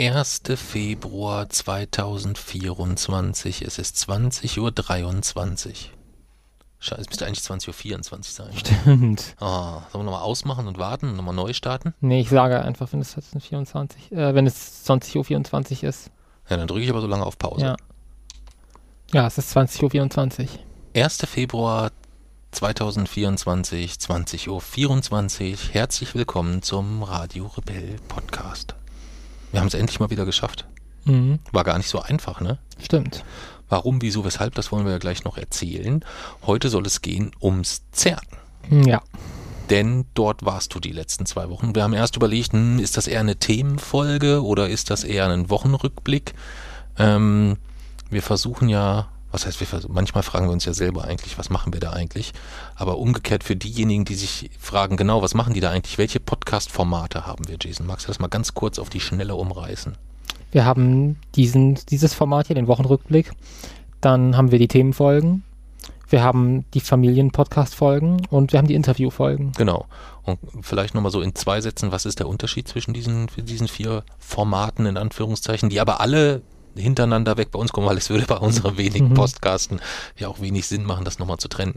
1. Februar 2024. Es ist 20.23 Uhr. Scheiße, es müsste eigentlich 20.24 Uhr sein. Stimmt. Ah, sollen wir nochmal ausmachen und warten und nochmal neu starten? Nee, ich sage einfach, wenn es 24, äh, wenn es 20.24 Uhr ist. Ja, dann drücke ich aber so lange auf Pause. Ja. Ja, es ist 20.24 Uhr. 1. Februar 2024, 20.24 Uhr. Herzlich willkommen zum Radio Rebell Podcast. Wir haben es endlich mal wieder geschafft. Mhm. War gar nicht so einfach, ne? Stimmt. Warum, wieso, weshalb, das wollen wir ja gleich noch erzählen. Heute soll es gehen ums CERN. Ja. Denn dort warst du die letzten zwei Wochen. Wir haben erst überlegt, hm, ist das eher eine Themenfolge oder ist das eher ein Wochenrückblick? Ähm, wir versuchen ja, was heißt, wir manchmal fragen wir uns ja selber eigentlich, was machen wir da eigentlich? Aber umgekehrt für diejenigen, die sich fragen, genau, was machen die da eigentlich? Welche Podcast-Formate haben wir, Jason? Magst du das mal ganz kurz auf die Schnelle umreißen? Wir haben diesen, dieses Format hier, den Wochenrückblick. Dann haben wir die Themenfolgen. Wir haben die Familien-Podcast-Folgen und wir haben die Interview-Folgen. Genau. Und vielleicht nochmal so in zwei Sätzen, was ist der Unterschied zwischen diesen, diesen vier Formaten in Anführungszeichen, die aber alle hintereinander weg bei uns kommen, weil es würde bei unseren wenigen Mhm. Podcasten ja auch wenig Sinn machen, das nochmal zu trennen.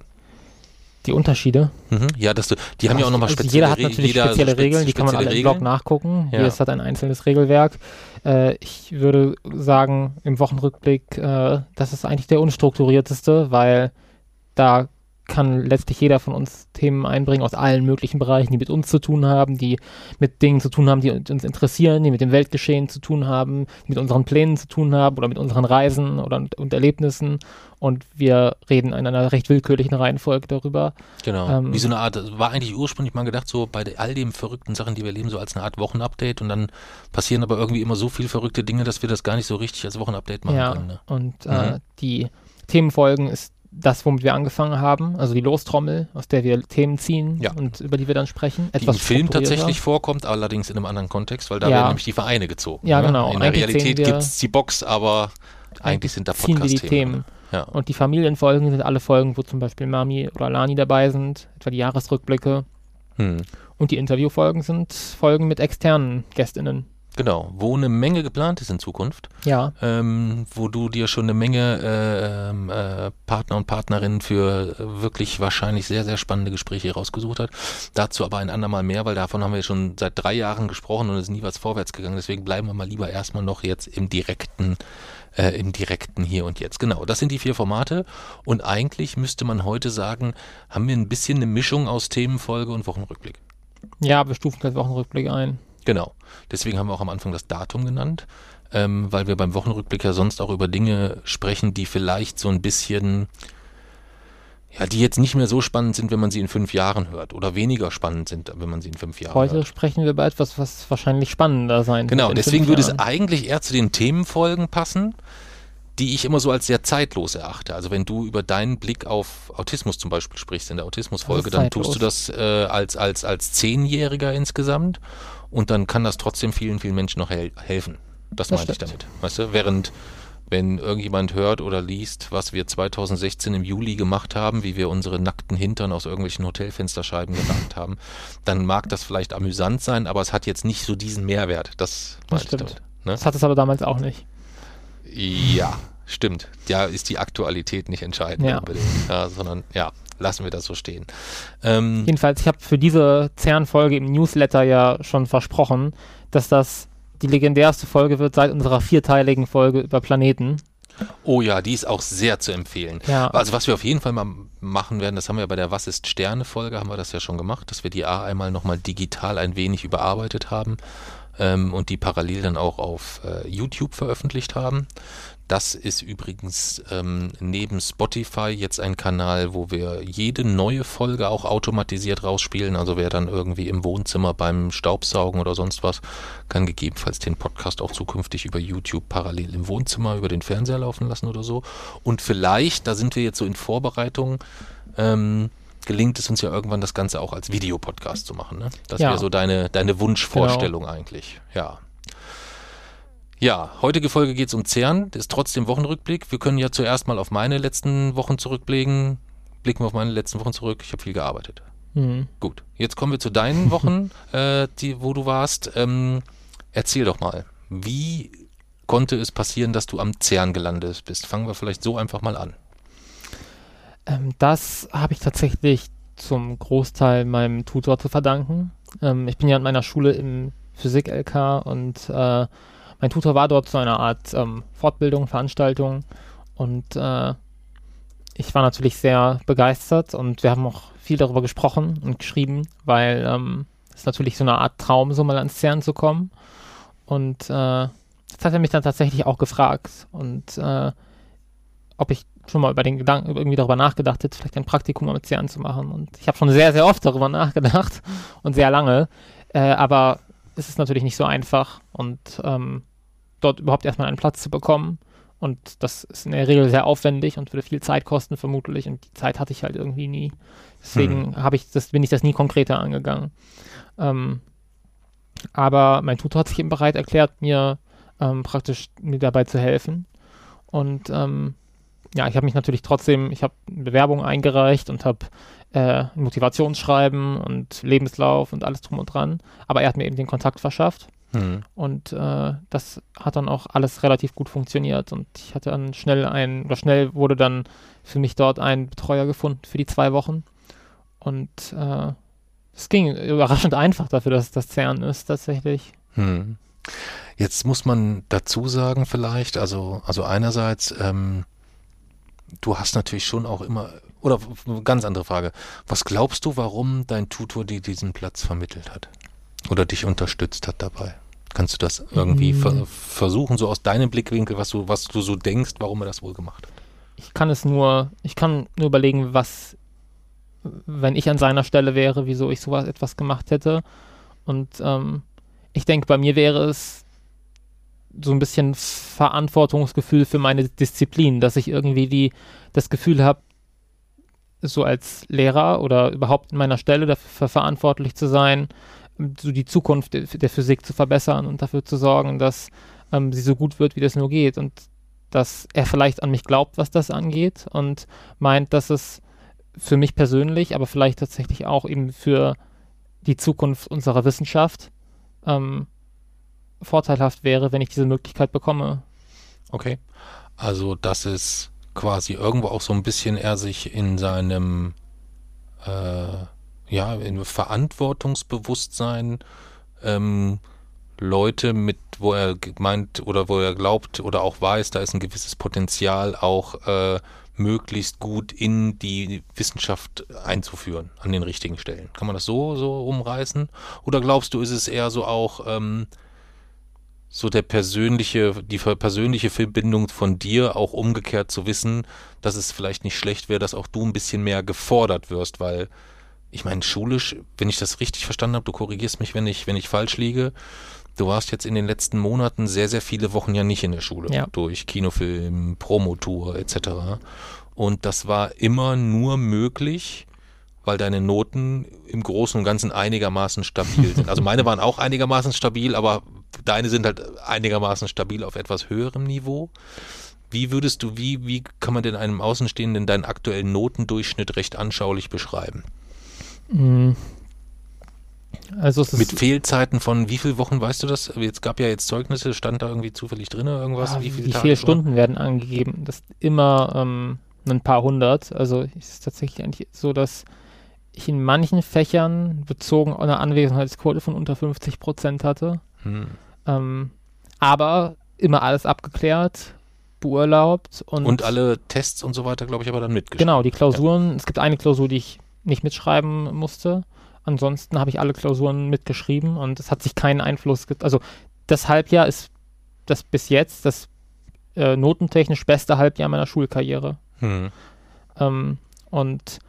Die Unterschiede. Mhm. Ja, dass du, die haben ja auch nochmal also spezielle Jeder hat natürlich jeder so spezielle spez- Regeln, die kann man alle spezielle im Blog Regeln. nachgucken. Ja. Jedes hat ein einzelnes Regelwerk. Äh, ich würde sagen, im Wochenrückblick, äh, das ist eigentlich der unstrukturierteste, weil da kann letztlich jeder von uns Themen einbringen aus allen möglichen Bereichen, die mit uns zu tun haben, die mit Dingen zu tun haben, die uns interessieren, die mit dem Weltgeschehen zu tun haben, die mit unseren Plänen zu tun haben oder mit unseren Reisen oder und, Erlebnissen. Und wir reden in einer recht willkürlichen Reihenfolge darüber. Genau. Ähm, Wie so eine Art, war eigentlich ursprünglich mal gedacht, so bei all den verrückten Sachen, die wir leben, so als eine Art Wochenupdate und dann passieren aber irgendwie immer so viele verrückte Dinge, dass wir das gar nicht so richtig als Wochenupdate machen ja, können. Ne? und Mhm. äh, die Themenfolgen ist das, womit wir angefangen haben, also die Lostrommel, aus der wir Themen ziehen Ja. und über die wir dann sprechen. Die im Etwas Film tatsächlich vorkommt, allerdings in einem anderen Kontext, weil da Ja. werden nämlich die Vereine gezogen. Ja, ne? genau. In der Eigentlich Realität sehen wir- gibt es die Box, aber eigentlich sind da Podcast-Themen. Themen. Ja. Und die Familienfolgen sind alle Folgen, wo zum Beispiel Mami oder Lani dabei sind, etwa die Jahresrückblicke. Hm. Und die Interviewfolgen sind Folgen mit externen GästInnen. Genau, wo eine Menge geplant ist in Zukunft, Ja, ähm, wo du dir schon eine Menge äh, äh, Partner und Partnerinnen für äh, wirklich wahrscheinlich sehr, sehr spannende Gespräche rausgesucht hat. Dazu aber ein andermal mehr, weil davon haben wir schon seit drei Jahren gesprochen und es ist nie was vorwärts gegangen. Deswegen bleiben wir mal lieber erstmal noch jetzt im direkten, äh, im direkten Hier und Jetzt. Genau, das sind die vier Formate und eigentlich müsste man heute sagen, haben wir ein bisschen eine Mischung aus Themenfolge und Wochenrückblick. ja, wir stufen das Wochenrückblick ein. Genau. Deswegen haben wir auch am Anfang das Datum genannt, ähm, weil wir beim Wochenrückblick ja sonst auch über Dinge sprechen, die vielleicht so ein bisschen, ja, die jetzt nicht mehr so spannend sind, wenn man sie in fünf Jahren hört oder weniger spannend sind, wenn man sie in fünf Jahren Heute hört. sprechen wir über etwas, was wahrscheinlich spannender sein Genau, wird. in deswegen würde es eigentlich eher zu den Themenfolgen passen, die ich immer so als sehr zeitlos erachte. Also wenn du über deinen Blick auf Autismus zum Beispiel sprichst in der Autismusfolge, dann tust du das äh, als, als, als Zehnjähriger insgesamt und dann kann das trotzdem vielen, vielen Menschen noch hel helfen. Das, Das meine ich damit. Weißt du, während wenn irgendjemand hört oder liest, was wir 2016 im Juli gemacht haben, wie wir unsere nackten Hintern aus irgendwelchen Hotelfensterscheiben geragt haben, dann mag das vielleicht amüsant sein, aber es hat jetzt nicht so diesen Mehrwert. Das, Das stimmt. damit. Ne? Das hat es aber damals auch nicht. Ja, stimmt. Ja, ist die Aktualität nicht entscheidend Ja. unbedingt, ja, sondern ja, lassen wir das so stehen. Ähm, Jedenfalls, ich habe für diese CERN-Folge im Newsletter ja schon versprochen, dass das die legendärste Folge wird seit unserer vierteiligen Folge über Planeten. oh ja, die ist auch sehr zu empfehlen. Ja, Also was wir auf jeden Fall mal machen werden, das haben wir ja bei der Was ist Sterne Folge, haben wir das ja schon gemacht, dass wir die A einmal nochmal digital ein wenig überarbeitet haben ähm, und die parallel dann auch auf äh, YouTube veröffentlicht haben. Das ist übrigens ähm, neben Spotify jetzt ein Kanal, wo wir jede neue Folge auch automatisiert rausspielen. Also wer dann irgendwie im Wohnzimmer beim Staubsaugen oder sonst was, kann gegebenenfalls den Podcast auch zukünftig über YouTube parallel im Wohnzimmer über den Fernseher laufen lassen oder so. Und vielleicht, da sind wir jetzt so in Vorbereitung, ähm, gelingt es uns ja irgendwann das Ganze auch als Videopodcast zu machen. Ne? Das Ja. wäre so deine, deine Wunschvorstellung eigentlich. Ja. Ja, heutige Folge geht es um CERN, das ist trotzdem Wochenrückblick. Wir können ja zuerst mal auf meine letzten Wochen zurückblicken. Blicken wir auf meine letzten Wochen zurück. Ich habe viel gearbeitet. hm. Gut, jetzt kommen wir zu deinen Wochen, äh, die, wo du warst. Ähm, erzähl doch mal, Wie konnte es passieren, dass du am CERN gelandet bist? Fangen wir vielleicht so einfach mal an. Ähm, das habe ich tatsächlich zum Großteil meinem Tutor zu verdanken. Ähm, ich bin ja an meiner Schule im Physik-LK und äh, mein Tutor war dort zu einer Art ähm, Fortbildung, Veranstaltung und äh, ich war natürlich sehr begeistert und wir haben auch viel darüber gesprochen und geschrieben, weil ähm, es natürlich so eine Art Traum, so mal ans CERN zu kommen. Und äh, das hat er mich dann tatsächlich auch gefragt und äh, ob ich schon mal über den Gedanken irgendwie darüber nachgedacht hätte, vielleicht ein Praktikum mit CERN zu machen. Und ich habe schon sehr, sehr oft darüber nachgedacht und sehr lange. Äh, aber es ist natürlich nicht so einfach und ähm, dort überhaupt erstmal einen Platz zu bekommen. Und das ist in der Regel sehr aufwendig und würde viel Zeit kosten, vermutlich. Und die Zeit hatte ich halt irgendwie nie. Deswegen hm. ich das, bin ich das nie konkreter angegangen. Ähm, aber mein Tutor hat sich eben bereit erklärt, mir ähm, praktisch mir dabei zu helfen. Und ähm, ja, ich habe mich natürlich trotzdem, ich habe eine Bewerbung eingereicht und habe äh, Motivationsschreiben und Lebenslauf und alles drum und dran. Aber er hat mir eben den Kontakt verschafft. Mhm. Und äh, das hat dann auch alles relativ gut funktioniert. Und ich hatte dann schnell ein, oder schnell wurde dann für mich dort ein Betreuer gefunden für die zwei Wochen. Und äh, es ging überraschend einfach dafür, dass das CERN ist, tatsächlich. Mhm. Jetzt muss man dazu sagen, vielleicht, also, also einerseits, ähm, du hast natürlich schon auch immer, oder ganz andere Frage, was glaubst du, warum dein Tutor dir diesen Platz vermittelt hat? Oder dich unterstützt hat dabei? Kannst du das irgendwie mhm. ver versuchen, so aus deinem Blickwinkel, was du, was du so denkst, warum er das wohl gemacht hat? Ich kann es nur, ich kann nur überlegen, was, wenn ich an seiner Stelle wäre, wieso ich sowas etwas gemacht hätte. Und ähm, ich denke, bei mir wäre es so ein bisschen Verantwortungsgefühl für meine Disziplin, dass ich irgendwie die, das Gefühl habe, so als Lehrer oder überhaupt in meiner Stelle dafür verantwortlich zu sein, so die Zukunft der, der Physik zu verbessern und dafür zu sorgen, dass ähm, sie so gut wird, wie das nur geht und dass er vielleicht an mich glaubt, was das angeht und meint, dass es für mich persönlich, aber vielleicht tatsächlich auch eben für die Zukunft unserer Wissenschaft ähm, vorteilhaft wäre, wenn ich diese Möglichkeit bekomme. Okay. Also, dass es quasi irgendwo auch so ein bisschen er sich in seinem äh, ja, in Verantwortungsbewusstsein ähm, Leute mit, wo er meint oder wo er glaubt oder auch weiß, da ist ein gewisses Potenzial auch äh, möglichst gut in die Wissenschaft einzuführen an den richtigen Stellen. Kann man das so so umreißen? Oder glaubst du, ist es eher so auch ähm, so der persönliche, die persönliche Verbindung von dir auch umgekehrt zu wissen, dass es vielleicht nicht schlecht wäre, dass auch du ein bisschen mehr gefordert wirst, weil ich meine, schulisch, wenn ich das richtig verstanden habe, du korrigierst mich, wenn ich, wenn ich falsch liege, du warst jetzt in den letzten Monaten sehr, sehr viele Wochen ja nicht in der Schule. Ja. Durch Kinofilm, Promotour etc. Und das war immer nur möglich, weil deine Noten im Großen und Ganzen einigermaßen stabil sind. Also meine waren auch einigermaßen stabil, aber deine sind halt einigermaßen stabil auf etwas höherem Niveau. Wie würdest du, wie, wie kann man denn einem Außenstehenden deinen aktuellen Notendurchschnitt recht anschaulich beschreiben? Mhm. Also Mit Fehlzeiten von wie viele Wochen, weißt du das? Jetzt gab ja jetzt Zeugnisse, stand da irgendwie zufällig drin irgendwas? Ja, wie viele, wie viele Stunden werden angegeben? Das ist immer ähm, ein paar hundert. Also es ist tatsächlich eigentlich so, dass ich in manchen Fächern bezogen auf eine Anwesenheitsquote von unter 50 Prozent hatte. Hm. Ähm, aber immer alles abgeklärt, beurlaubt und. Und alle Tests und so weiter, glaube ich, aber dann mitgeschrieben. Genau, die Klausuren. Ja. Es gibt eine Klausur, die ich nicht mitschreiben musste. Ansonsten habe ich alle Klausuren mitgeschrieben und es hat sich keinen Einfluss. Also das Halbjahr ist das bis jetzt das äh, notentechnisch beste Halbjahr meiner Schulkarriere. Hm. Ähm, und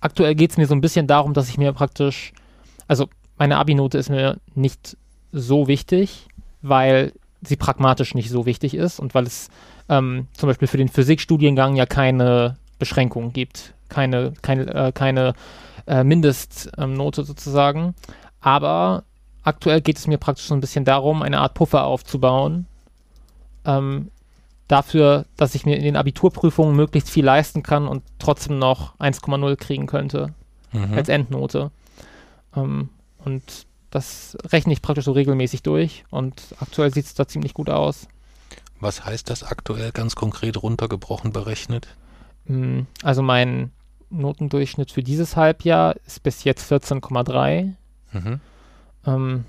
aktuell geht es mir so ein bisschen darum, dass ich mir praktisch, also meine Abi-Note ist mir nicht so wichtig, weil sie pragmatisch nicht so wichtig ist und weil es ähm, zum Beispiel für den Physikstudiengang ja keine Beschränkungen gibt, keine, keine, äh, keine äh, Mindestnote sozusagen. Aber aktuell geht es mir praktisch so ein bisschen darum, eine Art Puffer aufzubauen, ähm, dafür, dass ich mir in den Abiturprüfungen möglichst viel leisten kann und trotzdem noch 1,0 kriegen könnte mhm. als Endnote. Ähm, und das rechne ich praktisch so regelmäßig durch und aktuell sieht es da ziemlich gut aus. Was heißt das aktuell ganz konkret runtergebrochen berechnet? Hm, also mein Notendurchschnitt für dieses Halbjahr ist bis jetzt 14,3. Mhm. Ähm,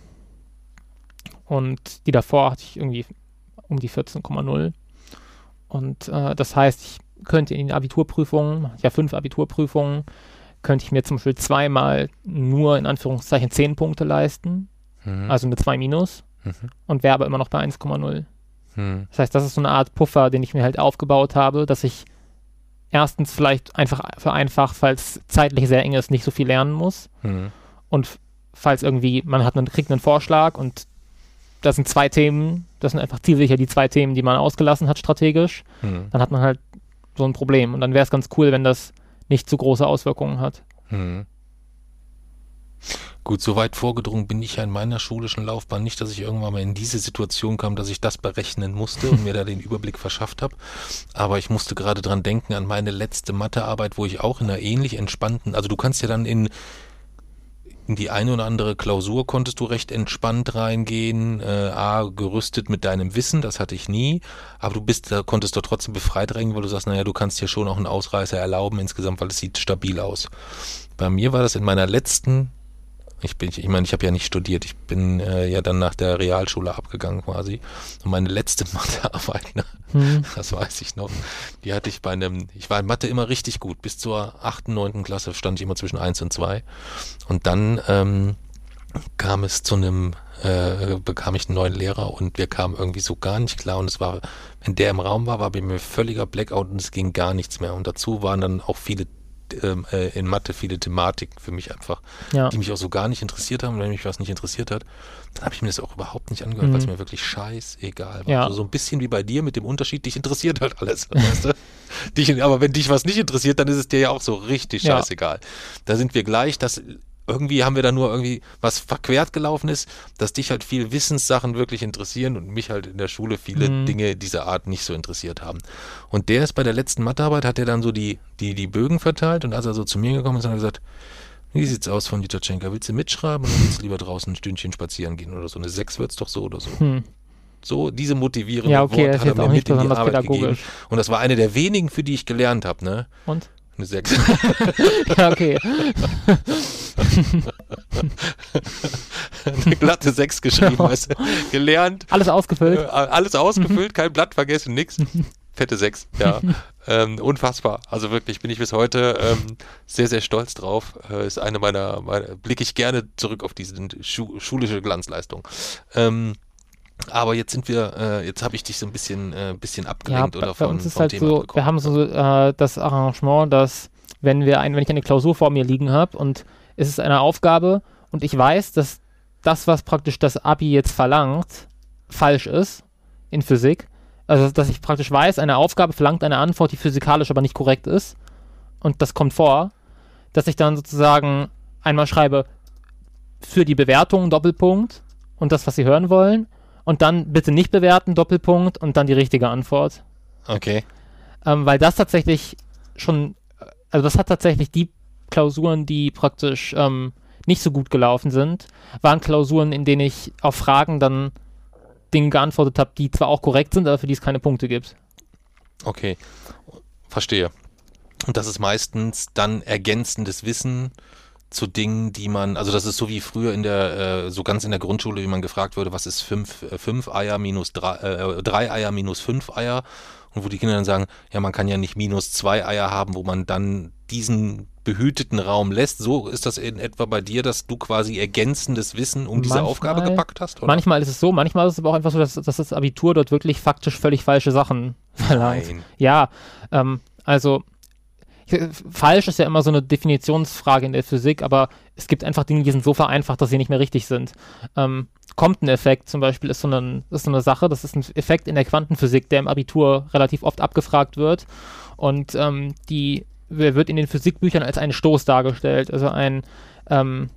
und die davor hatte ich irgendwie um die 14,0. Und äh, das heißt, ich könnte in den Abiturprüfungen, ja fünf Abiturprüfungen, könnte ich mir zum Beispiel zweimal nur in Anführungszeichen 10 Punkte leisten, mhm. also eine 2 minus, mhm. und wäre aber immer noch bei 1,0. Mhm. Das heißt, das ist so eine Art Puffer, den ich mir halt aufgebaut habe, dass ich erstens vielleicht einfach für einfach, falls zeitlich sehr eng ist, nicht so viel lernen muss. Mhm. Und falls irgendwie, man hat einen, kriegt einen Vorschlag und das sind zwei Themen, das sind einfach zielsicher die zwei Themen, die man ausgelassen hat strategisch, mhm. dann hat man halt so ein Problem. Und dann wäre es ganz cool, wenn das nicht zu große Auswirkungen hat. Mhm. Gut, so weit vorgedrungen bin ich ja in meiner schulischen Laufbahn nicht, dass ich irgendwann mal in diese Situation kam, dass ich das berechnen musste und mir da den Überblick verschafft habe. Aber ich musste gerade dran denken an meine letzte Mathearbeit, wo ich auch in einer ähnlich entspannten, also du kannst ja dann in in die eine oder andere Klausur konntest du recht entspannt reingehen, äh, A, gerüstet mit deinem Wissen, das hatte ich nie, aber du bist, da konntest du trotzdem befreit reingehen, weil du sagst, naja, du kannst dir schon auch einen Ausreißer erlauben insgesamt, weil es sieht stabil aus. Bei mir war das in meiner letzten ich bin, ich meine, ich habe ja nicht studiert. Ich bin äh, ja dann nach der Realschule abgegangen quasi. Und meine letzte Mathearbeit, ne, hm. das weiß ich noch, die hatte ich bei einem, ich war in Mathe immer richtig gut. Bis zur achten, neunten Klasse stand ich immer zwischen eins und zwei. Und dann ähm, kam es zu einem, äh, bekam ich einen neuen Lehrer und wir kamen irgendwie so gar nicht klar. Und es war, wenn der im Raum war, war bei mir völliger Blackout und es ging gar nichts mehr. Und dazu waren dann auch viele äh, in Mathe viele Thematiken für mich einfach, ja. die mich auch so gar nicht interessiert haben. Und wenn mich was nicht interessiert hat, dann habe ich mir das auch überhaupt nicht angehört, mhm. weil es mir wirklich scheißegal war. Ja. Also so ein bisschen wie bei dir mit dem Unterschied, dich interessiert halt alles. weißt du? dich, aber wenn dich was nicht interessiert, dann ist es dir ja auch so richtig scheißegal. Ja. Da sind wir gleich. Das irgendwie haben wir da nur irgendwie was verquert gelaufen ist, dass dich halt viel Wissenssachen wirklich interessieren und mich halt in der Schule viele mhm. Dinge dieser Art nicht so interessiert haben. Und der ist bei der letzten Mathearbeit, hat er dann so die, die, die Bögen verteilt und als er so zu mir gekommen ist, hat er gesagt, wie sieht's aus von Jutachenka? Willst du mitschreiben oder willst du lieber draußen ein Stündchen spazieren gehen oder so? Eine Sechs wird's doch so oder so. Hm. So, diese motivierende ja, okay, Worte hat er mir mit in die Arbeit gegeben. Und das war eine der wenigen, für die ich gelernt habe, ne? Und? Eine 6. ja, okay. Eine glatte 6 geschrieben, weißt du? Gelernt. Alles ausgefüllt. Äh, alles ausgefüllt, kein Blatt vergessen, nix. Fette 6, ja. ähm, unfassbar. Also wirklich bin ich bis heute ähm, sehr, sehr stolz drauf. Äh, ist eine meiner, meiner blicke ich gerne zurück auf diese schu schulische Glanzleistung. Ähm, aber jetzt sind wir, äh, jetzt habe ich dich so ein bisschen, äh, bisschen abgelenkt ja, oder von, bei uns ist halt Thema so, Wir haben so äh, das Arrangement, dass wenn wir ein, wenn ich eine Klausur vor mir liegen habe und es ist eine Aufgabe und ich weiß, dass das, was praktisch das Abi jetzt verlangt, falsch ist in Physik. Also dass ich praktisch weiß, eine Aufgabe verlangt eine Antwort, die physikalisch aber nicht korrekt ist. Und das kommt vor, dass ich dann sozusagen einmal schreibe für die Bewertung Doppelpunkt und das, was Sie hören wollen und dann bitte nicht bewerten, Doppelpunkt und dann die richtige Antwort. Okay. Ähm, weil das tatsächlich schon, also das hat tatsächlich die Klausuren, die praktisch ähm, nicht so gut gelaufen sind, waren Klausuren, in denen ich auf Fragen dann Dinge geantwortet habe, die zwar auch korrekt sind, aber für die es keine Punkte gibt. Okay, verstehe. Und das ist meistens dann ergänzendes Wissen zu Dingen, die man, also das ist so wie früher in der, äh, so ganz in der Grundschule, wie man gefragt wurde, was ist fünf, äh, fünf Eier minus drei, äh, drei Eier minus fünf Eier und wo die Kinder dann sagen, ja, man kann ja nicht minus zwei Eier haben, wo man dann diesen behüteten Raum lässt. So ist das in etwa bei dir, dass du quasi ergänzendes Wissen um diese manchmal, Aufgabe gepackt hast? Oder? Manchmal ist es so, manchmal ist es aber auch einfach so, dass, dass das Abitur dort wirklich faktisch völlig falsche Sachen verlangt. Nein. Ja, ähm, also falsch ist ja immer so eine Definitionsfrage in der Physik, aber es gibt einfach Dinge, die sind so vereinfacht, dass sie nicht mehr richtig sind. Ähm, Compton-Effekt zum Beispiel ist so, eine, ist so eine Sache, das ist ein Effekt in der Quantenphysik, der im Abitur relativ oft abgefragt wird. Und ähm, die wird in den Physikbüchern als ein Stoß dargestellt, also ein ähm,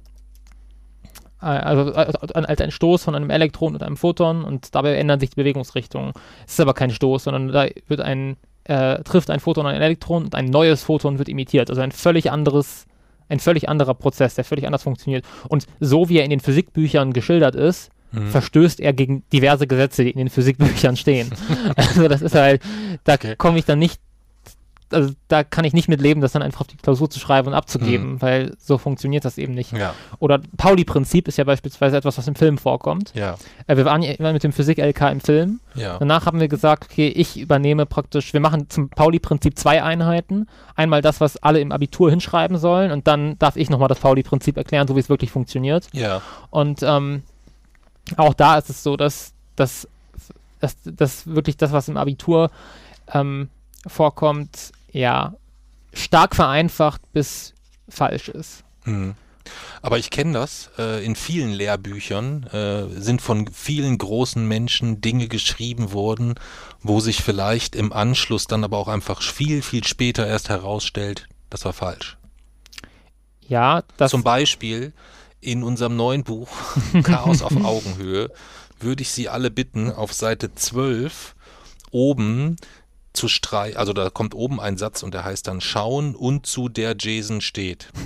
äh, also als ein Stoß von einem Elektron und einem Photon und dabei ändern sich die Bewegungsrichtungen. Es ist aber kein Stoß, sondern da wird ein äh, trifft ein Photon ein Elektron und ein neues Photon wird emittiert. Also ein völlig anderes, ein völlig anderer Prozess, der völlig anders funktioniert. Und so wie er in den Physikbüchern geschildert ist, mhm. verstößt er gegen diverse Gesetze, die in den Physikbüchern stehen. also das ist halt, da okay. komme ich dann nicht also da kann ich nicht mit leben, das dann einfach auf die Klausur zu schreiben und abzugeben, mhm. weil so funktioniert das eben nicht. Ja. Oder Pauli-Prinzip ist ja beispielsweise etwas, was im Film vorkommt. Ja. Äh, wir waren ja immer mit dem Physik-LK im Film. Ja. Danach haben wir gesagt, okay, ich übernehme praktisch, wir machen zum Pauli-Prinzip zwei Einheiten. Einmal das, was alle im Abitur hinschreiben sollen und dann darf ich nochmal das Pauli-Prinzip erklären, so wie es wirklich funktioniert. Und ähm, auch da ist es so, dass, dass, dass, dass wirklich das, was im Abitur ähm, vorkommt, ja, stark vereinfacht bis falsch ist. Mhm. Aber ich kenne das. Äh, in vielen Lehrbüchern äh, sind von vielen großen Menschen Dinge geschrieben worden, wo sich vielleicht im Anschluss dann aber auch einfach viel, viel später erst herausstellt, das war falsch. Ja, das. Zum Beispiel in unserem neuen Buch Chaos auf Augenhöhe würde ich Sie alle bitten, auf Seite 12 oben zu streichen, also da kommt oben ein Satz und der heißt dann schauen und zu der Jason steht.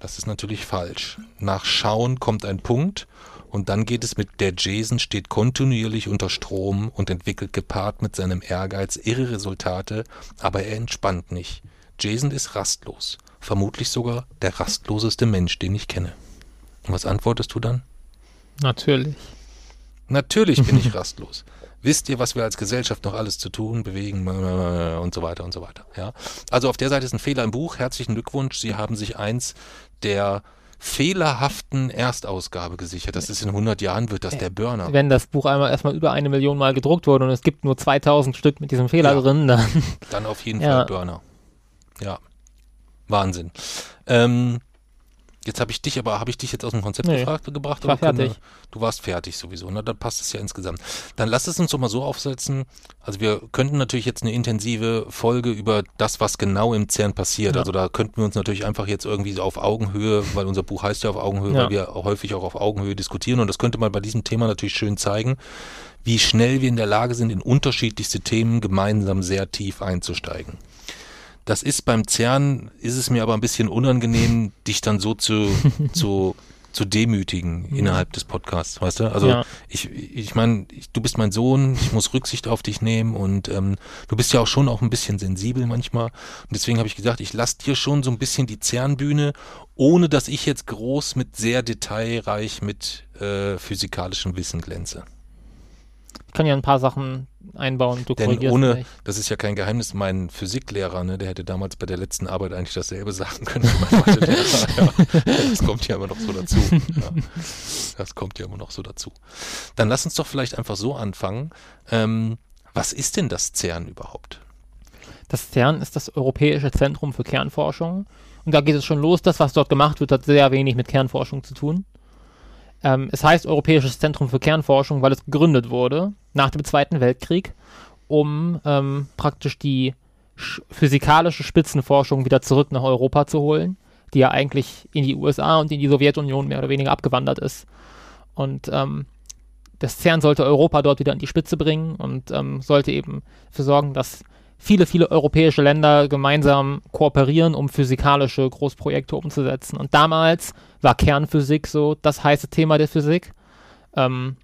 Das ist natürlich falsch. Nach schauen kommt ein Punkt und dann geht es mit der Jason steht kontinuierlich unter Strom und entwickelt gepaart mit seinem Ehrgeiz irre Resultate, aber er entspannt nicht. Jason ist rastlos. Vermutlich sogar der rastloseste Mensch, den ich kenne. Und was antwortest du dann? Natürlich. Natürlich bin ich rastlos wisst ihr, was wir als Gesellschaft noch alles zu tun, bewegen und so weiter und so weiter. Ja? Also auf der Seite ist ein Fehler im Buch. Herzlichen Glückwunsch. Sie haben sich eins der fehlerhaften Erstausgabe gesichert. Das ist in 100 Jahren wird das der Burner. Wenn das Buch einmal erstmal über eine Million Mal gedruckt wurde und es gibt nur 2000 Stück mit diesem Fehler ja. drin, dann dann auf jeden ja. Fall Burner. Ja, Wahnsinn. Ähm, Jetzt habe ich dich, aber habe ich dich jetzt aus dem Konzept nee, gefragt, gebracht? Ich war fertig. Können, du warst fertig sowieso, ne? Dann passt es ja insgesamt. Dann lass es uns doch mal so aufsetzen. Also wir könnten natürlich jetzt eine intensive Folge über das, was genau im CERN passiert. Ja. Also da könnten wir uns natürlich einfach jetzt irgendwie auf Augenhöhe, weil unser Buch heißt ja auf Augenhöhe, ja. weil wir häufig auch auf Augenhöhe diskutieren. Und das könnte man bei diesem Thema natürlich schön zeigen, wie schnell wir in der Lage sind, in unterschiedlichste Themen gemeinsam sehr tief einzusteigen. Das ist beim CERN, ist es mir aber ein bisschen unangenehm, dich dann so zu, zu, zu demütigen innerhalb des Podcasts, weißt du? Also ja. ich, ich meine, du bist mein Sohn, ich muss Rücksicht auf dich nehmen und ähm, du bist ja auch schon auch ein bisschen sensibel manchmal. Und deswegen habe ich gesagt, ich lasse dir schon so ein bisschen die CERN-Bühne, ohne dass ich jetzt groß mit sehr detailreich mit äh, physikalischem Wissen glänze kann ja ein paar Sachen einbauen. Du Denn ohne, nicht. das ist ja kein Geheimnis, mein Physiklehrer, ne, der hätte damals bei der letzten Arbeit eigentlich dasselbe sagen können wie mein ja. Das kommt ja immer noch so dazu. Ja. Das kommt ja immer noch so dazu. Dann lass uns doch vielleicht einfach so anfangen. Ähm, was ist denn das CERN überhaupt? Das CERN ist das Europäische Zentrum für Kernforschung. Und da geht es schon los. Das, was dort gemacht wird, hat sehr wenig mit Kernforschung zu tun. Ähm, es heißt Europäisches Zentrum für Kernforschung, weil es gegründet wurde nach dem Zweiten Weltkrieg, um ähm, praktisch die physikalische Spitzenforschung wieder zurück nach Europa zu holen, die ja eigentlich in die USA und in die Sowjetunion mehr oder weniger abgewandert ist. Und ähm, das CERN sollte Europa dort wieder an die Spitze bringen und ähm, sollte eben dafür sorgen, dass viele, viele europäische Länder gemeinsam kooperieren, um physikalische Großprojekte umzusetzen. Und damals war Kernphysik so das heiße Thema der Physik. Ähm,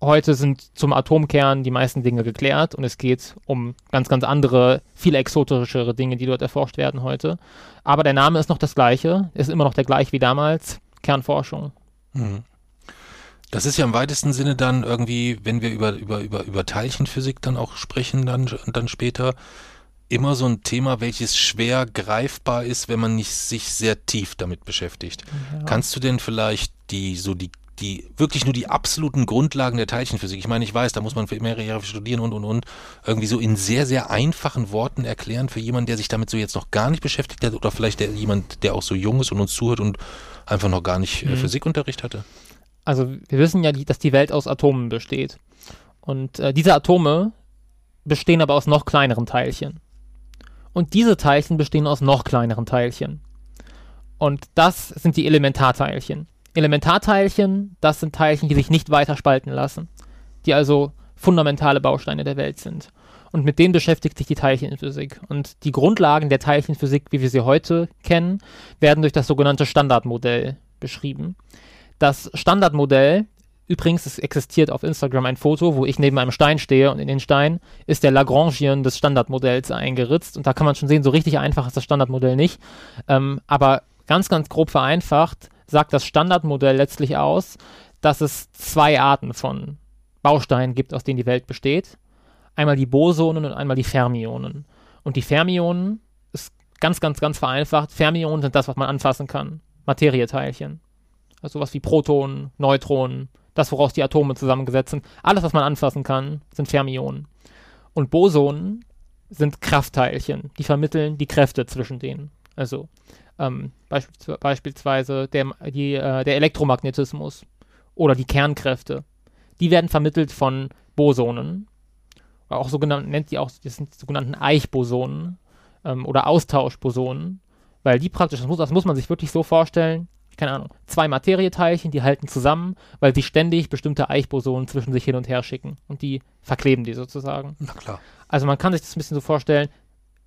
heute sind zum Atomkern die meisten Dinge geklärt und es geht um ganz, ganz andere, viel exotischere Dinge, die dort erforscht werden heute. Aber der Name ist noch das gleiche, ist immer noch der gleiche wie damals, Kernforschung. Mhm. Das ist ja im weitesten Sinne dann irgendwie, wenn wir über, über, über, über Teilchenphysik dann auch sprechen, dann, dann später, immer so ein Thema, welches schwer greifbar ist, wenn man nicht sich sehr tief damit beschäftigt. Ja. Kannst du denn vielleicht die, so die, die, wirklich nur die absoluten Grundlagen der Teilchenphysik, ich meine, ich weiß, da muss man für mehrere Jahre studieren und, und, und, irgendwie so in sehr, sehr einfachen Worten erklären für jemanden, der sich damit so jetzt noch gar nicht beschäftigt hat oder vielleicht der, jemand, der auch so jung ist und uns zuhört und einfach noch gar nicht äh, mhm. Physikunterricht hatte? Also wir wissen ja, dass die Welt aus Atomen besteht. Und äh, diese Atome bestehen aber aus noch kleineren Teilchen. Und diese Teilchen bestehen aus noch kleineren Teilchen. Und das sind die Elementarteilchen. Elementarteilchen, das sind Teilchen, die sich nicht weiter spalten lassen. Die also fundamentale Bausteine der Welt sind. Und mit denen beschäftigt sich die Teilchenphysik. Und die Grundlagen der Teilchenphysik, wie wir sie heute kennen, werden durch das sogenannte Standardmodell beschrieben. Das Standardmodell, übrigens, es existiert auf Instagram ein Foto, wo ich neben einem Stein stehe und in den Stein ist der Lagrangian des Standardmodells eingeritzt. Und da kann man schon sehen, so richtig einfach ist das Standardmodell nicht. Ähm, aber ganz, ganz grob vereinfacht sagt das Standardmodell letztlich aus, dass es zwei Arten von Bausteinen gibt, aus denen die Welt besteht. Einmal die Bosonen und einmal die Fermionen. Und die Fermionen ist ganz, ganz, ganz vereinfacht. Fermionen sind das, was man anfassen kann. Materieteilchen. Also sowas wie Protonen, Neutronen, das, woraus die Atome zusammengesetzt sind. Alles, was man anfassen kann, sind Fermionen. Und Bosonen sind Kraftteilchen, die vermitteln die Kräfte zwischen denen. Also ähm, beispielsweise, beispielsweise der, die, äh, der Elektromagnetismus oder die Kernkräfte. Die werden vermittelt von Bosonen. Auch sogenannt, nennt die auch, das sind die sogenannten Eichbosonen ähm, oder Austauschbosonen, weil die praktisch, das muss, das muss man sich wirklich so vorstellen, keine Ahnung, zwei Materieteilchen, die halten zusammen, weil sie ständig bestimmte Eichbosonen zwischen sich hin und her schicken und die verkleben die sozusagen. Na klar. Also man kann sich das ein bisschen so vorstellen,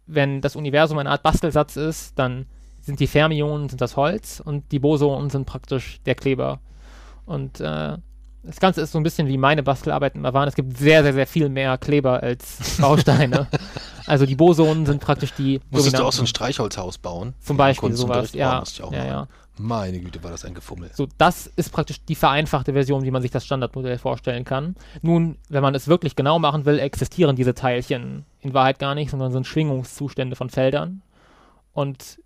wenn das Universum eine Art Bastelsatz ist, dann sind die Fermionen sind das Holz und die Bosonen sind praktisch der Kleber. Und äh, das Ganze ist so ein bisschen wie meine Bastelarbeiten immer waren. Es gibt sehr, sehr, sehr viel mehr Kleber als Bausteine. also die Bosonen sind praktisch die. Musstest du auch so ein Streichholzhaus bauen? Zum Beispiel sowas, ja. Ja, ja. Meine Güte, war das ein Gefummel. So, das ist praktisch die vereinfachte Version, wie man sich das Standardmodell vorstellen kann. Nun, wenn man es wirklich genau machen will, existieren diese Teilchen in Wahrheit gar nicht, sondern sind Schwingungszustände von Feldern. Und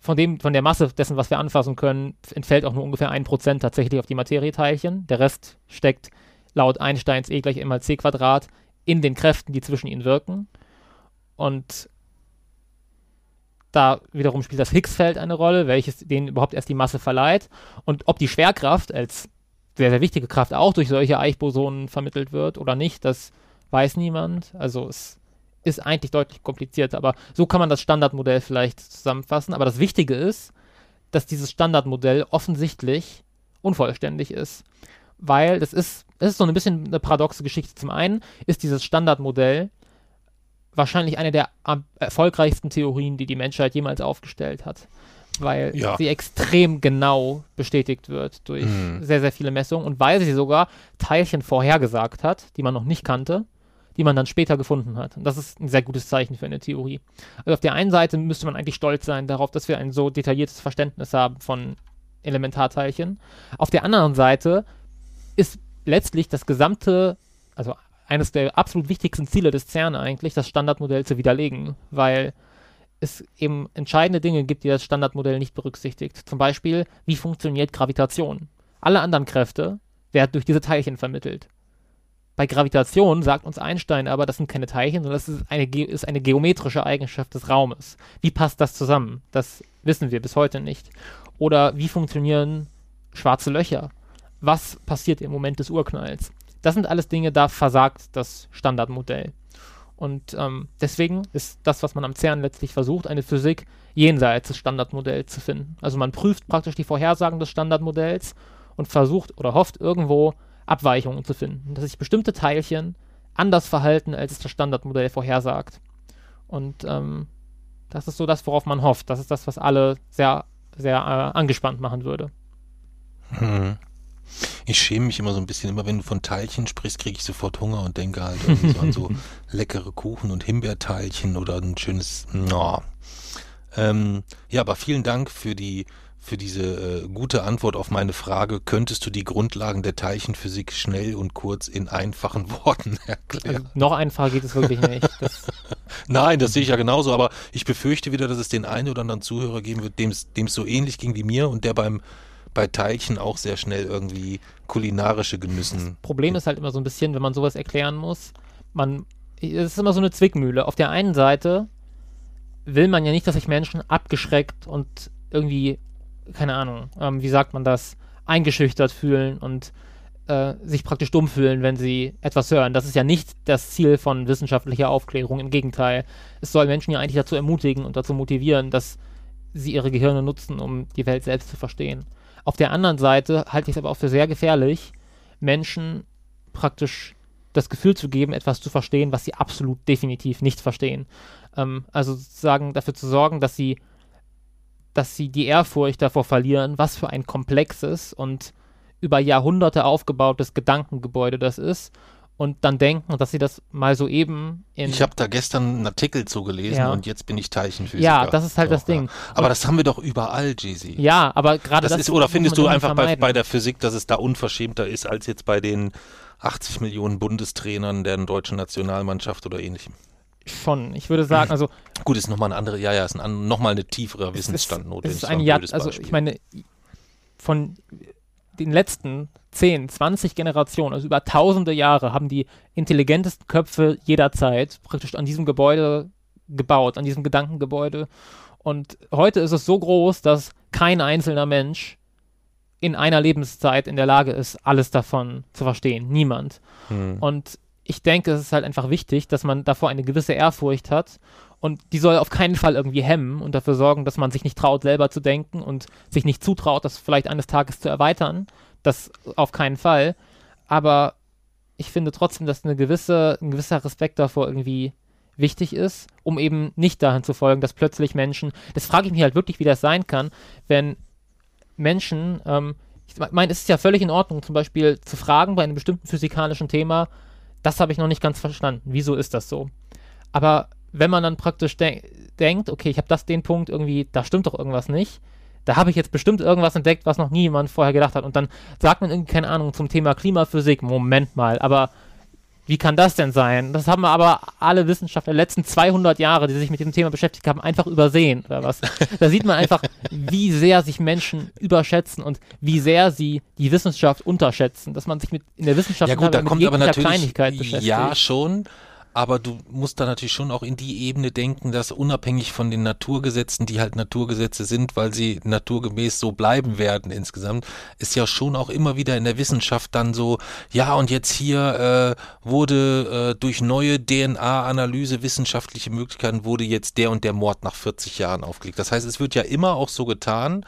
von dem, von der Masse dessen, was wir anfassen können, entfällt auch nur ungefähr ein Prozent tatsächlich auf die Materieteilchen. Der Rest steckt laut Einsteins E gleich immer c Quadrat in den Kräften, die zwischen ihnen wirken. Und da wiederum spielt das Higgs-Feld eine Rolle, welches denen überhaupt erst die Masse verleiht. Und ob die Schwerkraft als sehr, sehr wichtige Kraft auch durch solche Eichbosonen vermittelt wird oder nicht, das weiß niemand. Also es ist eigentlich deutlich komplizierter, aber so kann man das Standardmodell vielleicht zusammenfassen. Aber das Wichtige ist, dass dieses Standardmodell offensichtlich unvollständig ist. Weil das ist, das ist so ein bisschen eine paradoxe Geschichte. Zum einen ist dieses Standardmodell wahrscheinlich eine der erfolgreichsten Theorien, die die Menschheit jemals aufgestellt hat. Weil ja. sie extrem genau bestätigt wird durch mhm. sehr, sehr viele Messungen und weil sie sogar Teilchen vorhergesagt hat, die man noch nicht kannte die man dann später gefunden hat. Und das ist ein sehr gutes Zeichen für eine Theorie. Also auf der einen Seite müsste man eigentlich stolz sein darauf, dass wir ein so detailliertes Verständnis haben von Elementarteilchen. Auf der anderen Seite ist letztlich das gesamte, also eines der absolut wichtigsten Ziele des CERN eigentlich, das Standardmodell zu widerlegen, weil es eben entscheidende Dinge gibt, die das Standardmodell nicht berücksichtigt. Zum Beispiel, wie funktioniert Gravitation? Alle anderen Kräfte werden durch diese Teilchen vermittelt. Bei Gravitation sagt uns Einstein aber, das sind keine Teilchen, sondern das ist eine, ist eine geometrische Eigenschaft des Raumes. Wie passt das zusammen? Das wissen wir bis heute nicht. Oder wie funktionieren schwarze Löcher? Was passiert im Moment des Urknalls? Das sind alles Dinge, da versagt das Standardmodell. Und ähm, deswegen ist das, was man am CERN letztlich versucht, eine Physik jenseits des Standardmodells zu finden. Also man prüft praktisch die Vorhersagen des Standardmodells und versucht oder hofft irgendwo Abweichungen zu finden, dass sich bestimmte Teilchen anders verhalten, als es das Standardmodell vorhersagt. Und ähm, das ist so das, worauf man hofft. Das ist das, was alle sehr, sehr äh, angespannt machen würde. Hm. Ich schäme mich immer so ein bisschen, immer wenn du von Teilchen sprichst, kriege ich sofort Hunger und denke halt so an so leckere Kuchen und Himbeerteilchen oder ein schönes. No. Ähm, ja, aber vielen Dank für die für diese äh, gute Antwort auf meine Frage. Könntest du die Grundlagen der Teilchenphysik schnell und kurz in einfachen Worten erklären? Also noch einfacher geht es wirklich nicht. Das Nein, das sehe ich ja genauso, aber ich befürchte wieder, dass es den einen oder anderen Zuhörer geben wird, dem es so ähnlich ging wie mir und der beim bei Teilchen auch sehr schnell irgendwie kulinarische Genüssen. Das Problem ist halt immer so ein bisschen, wenn man sowas erklären muss, man, es ist immer so eine Zwickmühle. Auf der einen Seite will man ja nicht, dass sich Menschen abgeschreckt und irgendwie keine Ahnung, ähm, wie sagt man das, eingeschüchtert fühlen und äh, sich praktisch dumm fühlen, wenn sie etwas hören. Das ist ja nicht das Ziel von wissenschaftlicher Aufklärung. Im Gegenteil, es soll Menschen ja eigentlich dazu ermutigen und dazu motivieren, dass sie ihre Gehirne nutzen, um die Welt selbst zu verstehen. Auf der anderen Seite halte ich es aber auch für sehr gefährlich, Menschen praktisch das Gefühl zu geben, etwas zu verstehen, was sie absolut definitiv nicht verstehen. Ähm, also sozusagen dafür zu sorgen, dass sie, dass sie die Ehrfurcht davor verlieren, was für ein komplexes und über Jahrhunderte aufgebautes Gedankengebäude das ist und dann denken, dass sie das mal so eben in. Ich habe da gestern einen Artikel zugelesen Ja. und jetzt bin ich Teilchenphysiker. Ja, das ist halt das So, Ding. Ja. Aber das haben wir doch überall, Jeezy. Ja, aber gerade Das, das, ist, oder findest du einfach bei, bei der Physik, dass es da unverschämter ist als jetzt bei den 80 Millionen Bundestrainern der deutschen Nationalmannschaft oder ähnlichem? schon. Ich würde sagen, also Gut, ist nochmal eine andere, ja, ja, ist ein, nochmal eine tiefere Wissensstand notwendig. es ist Das ein war Jahr, also ich meine, von den letzten 10, 20 Generationen, also über tausende Jahre, haben die intelligentesten Köpfe jeder Zeit praktisch an diesem Gebäude gebaut, an diesem Gedankengebäude. Und heute ist es so groß, dass kein einzelner Mensch in einer Lebenszeit in der Lage ist, alles davon zu verstehen. Niemand. Hm. Und ich denke, es ist halt einfach wichtig, dass man davor eine gewisse Ehrfurcht hat. Und die soll auf keinen Fall irgendwie hemmen und dafür sorgen, dass man sich nicht traut, selber zu denken und sich nicht zutraut, das vielleicht eines Tages zu erweitern. Das auf keinen Fall. Aber ich finde trotzdem, dass eine gewisse, ein gewisser Respekt davor irgendwie wichtig ist, um eben nicht dahin zu folgen, dass plötzlich Menschen, das frage ich mich halt wirklich, wie das sein kann, wenn Menschen, ähm, ich meine, es ist ja völlig in Ordnung, zum Beispiel zu fragen bei einem bestimmten physikalischen Thema, das habe ich noch nicht ganz verstanden. Wieso ist das so? Aber wenn man dann praktisch de denkt, okay, ich habe das, den Punkt irgendwie, da stimmt doch irgendwas nicht, da habe ich jetzt bestimmt irgendwas entdeckt, was noch nie jemand vorher gedacht hat. Und dann sagt man irgendwie, keine Ahnung, zum Thema Klimaphysik, Moment mal, aber wie kann das denn sein? Das haben aber alle Wissenschaftler der letzten 200 Jahre, die sich mit diesem Thema beschäftigt haben, einfach übersehen, oder was? Da sieht man einfach, wie sehr sich Menschen überschätzen und wie sehr sie die Wissenschaft unterschätzen, dass man sich mit, in der Wissenschaft Ja gut, da mit kommt aber natürlich, Kleinigkeit beschäftigt. ja schon, aber du musst da natürlich schon auch in die Ebene denken, dass unabhängig von den Naturgesetzen, die halt Naturgesetze sind, weil sie naturgemäß so bleiben werden insgesamt, ist ja schon auch immer wieder in der Wissenschaft dann so, ja und jetzt hier äh, wurde äh, durch neue DNA-Analyse wissenschaftliche Möglichkeiten wurde jetzt der und der Mord nach 40 Jahren aufgelegt. Das heißt, es wird ja immer auch so getan,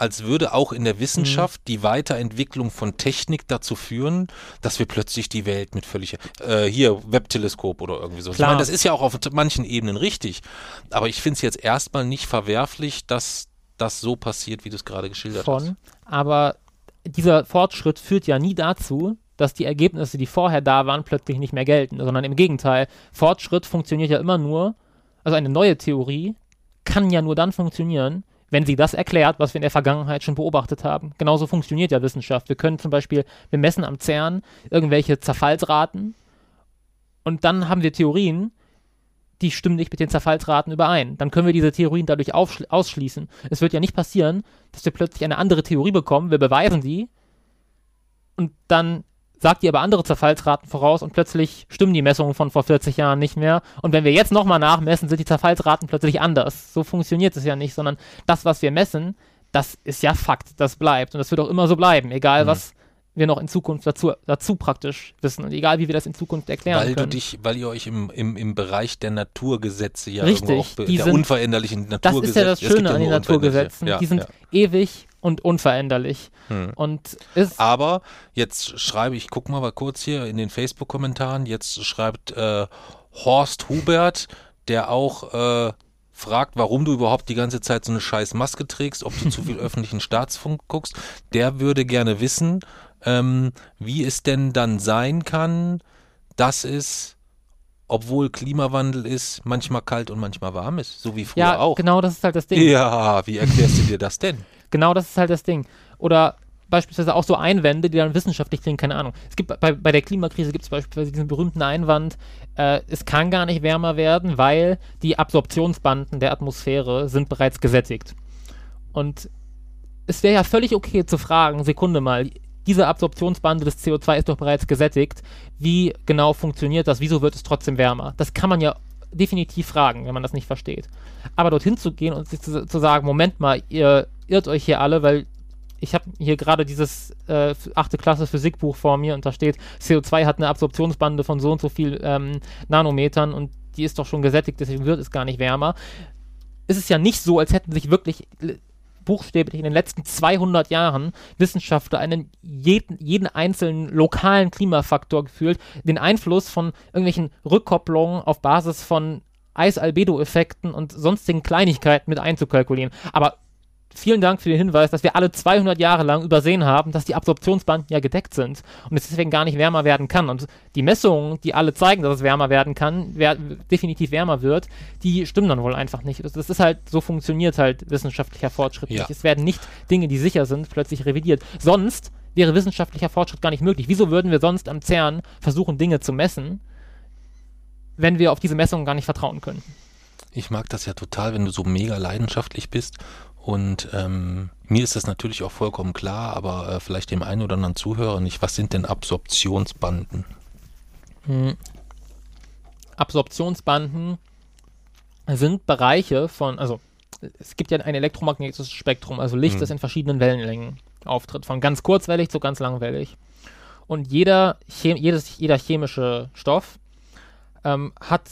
als würde auch in der Wissenschaft die Weiterentwicklung von Technik dazu führen, dass wir plötzlich die Welt mit völlig, äh, hier, Webteleskop oder irgendwie so. Ich Klar. meine, das ist ja auch auf manchen Ebenen richtig. Aber ich finde es jetzt erstmal nicht verwerflich, dass das so passiert, wie du es gerade geschildert hast. schon, aber dieser Fortschritt führt ja nie dazu, dass die Ergebnisse, die vorher da waren, plötzlich nicht mehr gelten, sondern im Gegenteil. Fortschritt funktioniert ja immer nur, also eine neue Theorie kann ja nur dann funktionieren, wenn sie das erklärt, was wir in der Vergangenheit schon beobachtet haben. Genauso funktioniert ja Wissenschaft. Wir können zum Beispiel, wir messen am CERN irgendwelche Zerfallsraten und dann haben wir Theorien, die stimmen nicht mit den Zerfallsraten überein. Dann können wir diese Theorien dadurch ausschließen. Es wird ja nicht passieren, dass wir plötzlich eine andere Theorie bekommen, wir beweisen die und dann sagt die aber andere Zerfallsraten voraus und plötzlich stimmen die Messungen von vor 40 Jahren nicht mehr. Und wenn wir jetzt nochmal nachmessen, sind die Zerfallsraten plötzlich anders. So funktioniert es ja nicht, sondern das, was wir messen, das ist ja Fakt, das bleibt. Und das wird auch immer so bleiben, egal Mhm. was wir noch in Zukunft dazu, dazu praktisch wissen und egal wie wir das in Zukunft erklären Weil können. du dich, weil ihr euch im, im, im Bereich der Naturgesetze ja Richtig, irgendwo auch be- die der sind- unveränderlichen das Naturgesetze. ist ja das Schöne ja an den. Naturgesetzen. Ja, die sind ja. ewig und unveränderlich. Hm. Und ist Aber jetzt schreibe ich, guck mal mal kurz hier in den Facebook-Kommentaren, jetzt schreibt äh, Horst Hubert, der auch äh, fragt, warum du überhaupt die ganze Zeit so eine scheiß Maske trägst, ob du zu viel öffentlichen Staatsfunk guckst, der würde gerne wissen, ähm, wie es denn dann sein kann, dass es, obwohl Klimawandel ist, manchmal kalt und manchmal warm ist, so wie früher ja, auch. genau das ist halt das Ding. Ja, wie erklärst du dir das denn? Genau das ist halt das Ding. Oder beispielsweise auch so Einwände, die dann wissenschaftlich klingen, keine Ahnung. Es gibt bei, bei der Klimakrise gibt es beispielsweise diesen berühmten Einwand, äh, es kann gar nicht wärmer werden, weil die Absorptionsbanden der Atmosphäre sind bereits gesättigt. Und es wäre ja völlig okay zu fragen, Sekunde mal, diese Absorptionsbande des CO2 ist doch bereits gesättigt. Wie genau funktioniert das? Wieso wird es trotzdem wärmer? Das kann man ja definitiv fragen, wenn man das nicht versteht. Aber dorthin zu gehen und sich zu, zu sagen, Moment mal, ihr irrt euch hier alle, weil ich habe hier gerade dieses äh, achte Klasse Physikbuch vor mir und da steht, CO2 hat eine Absorptionsbande von so und so viel ähm, Nanometern und die ist doch schon gesättigt, deswegen wird es gar nicht wärmer. Es ist ja nicht so, als hätten sich wirklich buchstäblich in den letzten 200 Jahren Wissenschaftler einen jeden, jeden einzelnen lokalen Klimafaktor gefühlt, den Einfluss von irgendwelchen Rückkopplungen auf Basis von Eis-Albedo-Effekten und sonstigen Kleinigkeiten mit einzukalkulieren. Aber vielen Dank für den Hinweis, dass wir alle 200 Jahre lang übersehen haben, dass die Absorptionsbanden ja gedeckt sind und es deswegen gar nicht wärmer werden kann. Und die Messungen, die alle zeigen, dass es wärmer werden kann, wer definitiv wärmer wird, die stimmen dann wohl einfach nicht. Das, ist halt, so funktioniert halt wissenschaftlicher Fortschritt Ja. nicht. Es werden nicht Dinge, die sicher sind, plötzlich revidiert. Sonst wäre wissenschaftlicher Fortschritt gar nicht möglich. Wieso würden wir sonst am CERN versuchen, Dinge zu messen, wenn wir auf diese Messungen gar nicht vertrauen können? Ich mag das ja total, wenn du so mega leidenschaftlich bist. Und ähm, mir ist das natürlich auch vollkommen klar, aber äh, vielleicht dem einen oder anderen Zuhörer nicht. Was sind denn Absorptionsbanden? Hm. Absorptionsbanden sind Bereiche von, also es gibt ja ein elektromagnetisches Spektrum, also Licht, Hm. das in verschiedenen Wellenlängen auftritt, von ganz kurzwellig zu ganz langwellig. Und jeder, Chem jedes, jeder chemische Stoff ähm, hat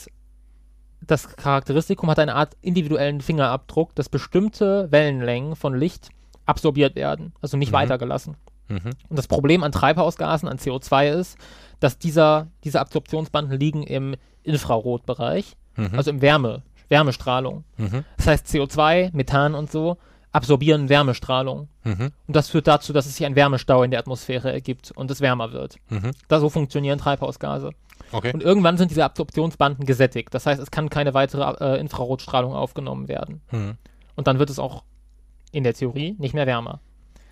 das Charakteristikum, hat eine Art individuellen Fingerabdruck, dass bestimmte Wellenlängen von Licht absorbiert werden, also nicht Mhm. weitergelassen. Mhm. Und das Problem an Treibhausgasen, an CO2 ist, dass dieser, diese Absorptionsbanden liegen im Infrarotbereich, Mhm. also im Wärme, Wärmestrahlung. mhm. Das heißt, CO2, Methan und so absorbieren Wärmestrahlung. Mhm. Und das führt dazu, dass es sich ein Wärmestau in der Atmosphäre ergibt und es wärmer wird. Mhm. Da so funktionieren Treibhausgase. Okay. Und irgendwann sind diese Absorptionsbanden gesättigt. Das heißt, es kann keine weitere äh, Infrarotstrahlung aufgenommen werden. Mhm. Und dann wird es auch in der Theorie nicht mehr wärmer.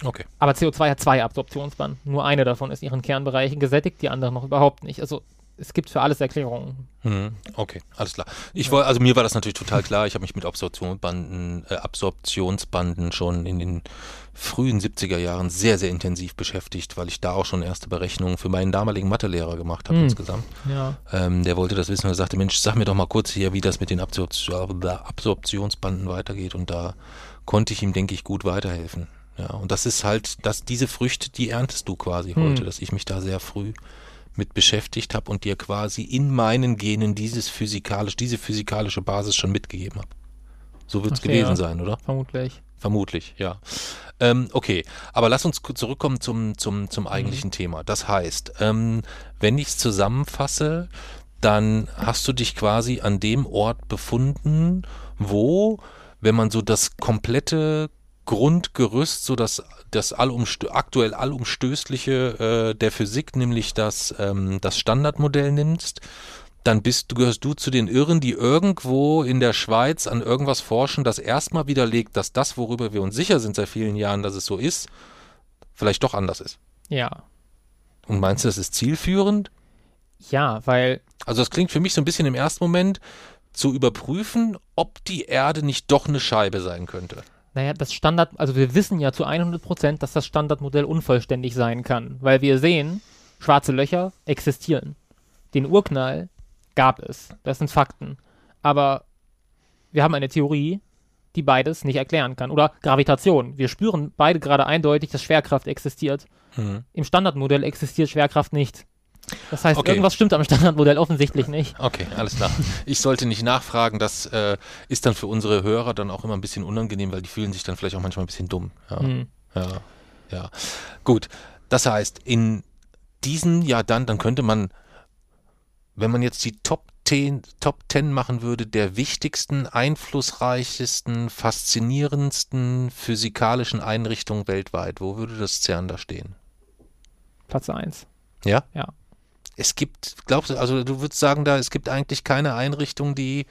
Okay. Aber CO2 hat zwei Absorptionsbanden. Nur eine davon ist ihren Kernbereichen gesättigt, die andere noch überhaupt nicht. Also es gibt für alles Erklärungen. Mhm. Okay, alles klar. Ich wollte, also mir war das natürlich total klar. Ich habe mich mit Absorptionsbanden, äh, Absorptionsbanden schon in den frühen 70er Jahren sehr, sehr intensiv beschäftigt, weil ich da auch schon erste Berechnungen für meinen damaligen Mathelehrer gemacht habe Mhm. insgesamt. Ja. Ähm, der wollte das wissen und sagte, Mensch, sag mir doch mal kurz hier, wie das mit den Absorption, Absorptionsbanden weitergeht. Und da konnte ich ihm, denke ich, gut weiterhelfen. Ja, und das ist halt, dass diese Früchte, die erntest du quasi Hm. heute, dass ich mich da sehr früh mit beschäftigt habe und dir quasi in meinen Genen dieses physikalisch, diese physikalische Basis schon mitgegeben habe. So wird es Okay, gewesen ja. sein, oder? Vermutlich. Vermutlich, ja. Ähm, okay, aber lass uns zurückkommen zum, zum, zum eigentlichen Thema. Das heißt, ähm, wenn ich es zusammenfasse, dann hast du dich quasi an dem Ort befunden, wo, wenn man so das komplette Grundgerüst, so das, das allumstö aktuell allumstößliche äh, der Physik, nämlich das, ähm, das Standardmodell nimmst, dann bist du, gehörst du zu den Irren, die irgendwo in der Schweiz an irgendwas forschen, das erstmal widerlegt, dass das, worüber wir uns sicher sind seit vielen Jahren, dass es so ist, vielleicht doch anders ist. Ja. Und meinst du, das ist zielführend? Ja, weil, Also das klingt für mich so ein bisschen im ersten Moment zu überprüfen, ob die Erde nicht doch eine Scheibe sein könnte. Naja, das Standard, also wir wissen ja zu 100 Prozent, dass das Standardmodell unvollständig sein kann, weil wir sehen, schwarze Löcher existieren. Den Urknall gab es. Das sind Fakten. Aber wir haben eine Theorie, die beides nicht erklären kann. Oder Gravitation. Wir spüren beide gerade eindeutig, dass Schwerkraft existiert. Hm. Im Standardmodell existiert Schwerkraft nicht. Das heißt, Okay. irgendwas stimmt am Standardmodell offensichtlich nicht. Okay, alles klar. Ich sollte nicht nachfragen, das äh, ist dann für unsere Hörer dann auch immer ein bisschen unangenehm, weil die fühlen sich dann vielleicht auch manchmal ein bisschen dumm. Ja. Hm. Ja, ja. Gut. Das heißt, in diesen, ja dann, dann könnte man, wenn man jetzt die Top 10, Top 10 machen würde, der wichtigsten, einflussreichsten, faszinierendsten physikalischen Einrichtungen weltweit, wo würde das CERN da stehen? Platz 1. Ja? Ja. Es gibt, glaubst du, also du würdest sagen, da es gibt eigentlich keine Einrichtung, die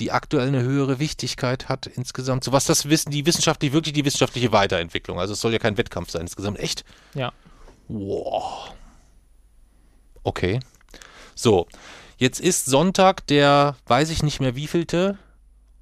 die aktuell eine höhere Wichtigkeit hat insgesamt. So was das Wissen, die wissenschaftliche, wirklich die wissenschaftliche Weiterentwicklung. Also es soll ja kein Wettkampf sein insgesamt. Echt? Ja. Wow. Okay. So, jetzt ist Sonntag der, weiß ich nicht mehr wievielte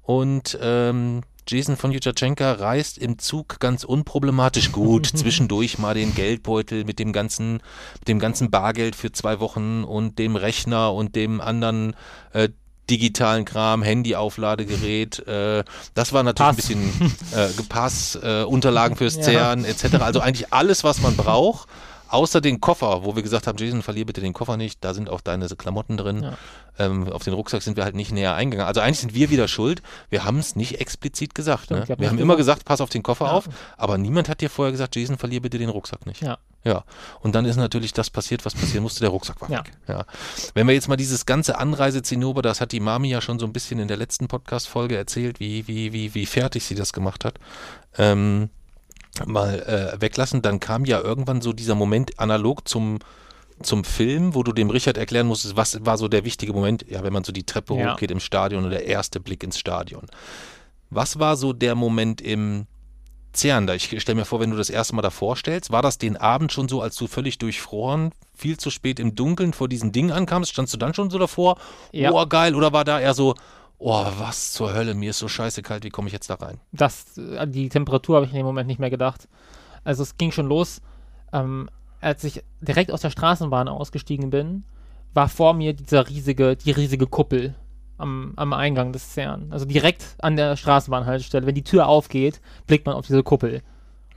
und ähm, Jason von Jutschatschenka reist im Zug ganz unproblematisch gut. Zwischendurch mal den Geldbeutel mit dem ganzen, mit dem ganzen Bargeld für zwei Wochen und dem Rechner und dem anderen äh, digitalen Kram, Handy-Aufladegerät. Äh, das war natürlich Pass. ein bisschen äh, Pass, äh, Unterlagen fürs Ja. CERN etc. Also eigentlich alles, was man braucht. Außer den Koffer, wo wir gesagt haben, Jason, verlier bitte den Koffer nicht, da sind auch deine Klamotten drin. Ja. Ähm, auf den Rucksack sind wir halt nicht näher eingegangen. Also eigentlich sind wir wieder schuld. Wir haben es nicht explizit gesagt. Stimmt, Ne? hab Wir haben immer gesagt. gesagt, pass auf den Koffer Ja. auf, aber niemand hat dir vorher gesagt, Jason, verlier bitte den Rucksack nicht. Ja. Ja. Und dann ist natürlich das passiert, was passieren musste, der Rucksack war Ja. weg. Ja. Wenn wir jetzt mal dieses ganze Anreisezinnober, das hat die Mami ja schon so ein bisschen in der letzten Podcast-Folge erzählt, wie, wie, wie, wie fertig sie das gemacht hat. Ähm, mal äh, weglassen, dann kam ja irgendwann so dieser Moment analog zum, zum Film, wo du dem Richard erklären musstest, was war so der wichtige Moment, ja, wenn man so die Treppe Ja. hochgeht im Stadion und der erste Blick ins Stadion. Was war so der Moment im CERN da? Ich stelle mir vor, wenn du das erste Mal davor stellst, war das den Abend schon so, als du völlig durchfroren, viel zu spät im Dunkeln vor diesem Ding ankamst? Standst du dann schon so davor? Ja. Oh, geil. Oder war da eher so, oh, was zur Hölle, mir ist so scheiße kalt, wie komme ich jetzt da rein? das, äh, die Temperatur habe ich in dem Moment nicht mehr gedacht. Also es ging schon los, ähm, als ich direkt aus der Straßenbahn ausgestiegen bin, war vor mir dieser riesige, die riesige Kuppel am, am Eingang des CERN. Also direkt an der Straßenbahnhaltestelle. Wenn die Tür aufgeht, blickt man auf diese Kuppel.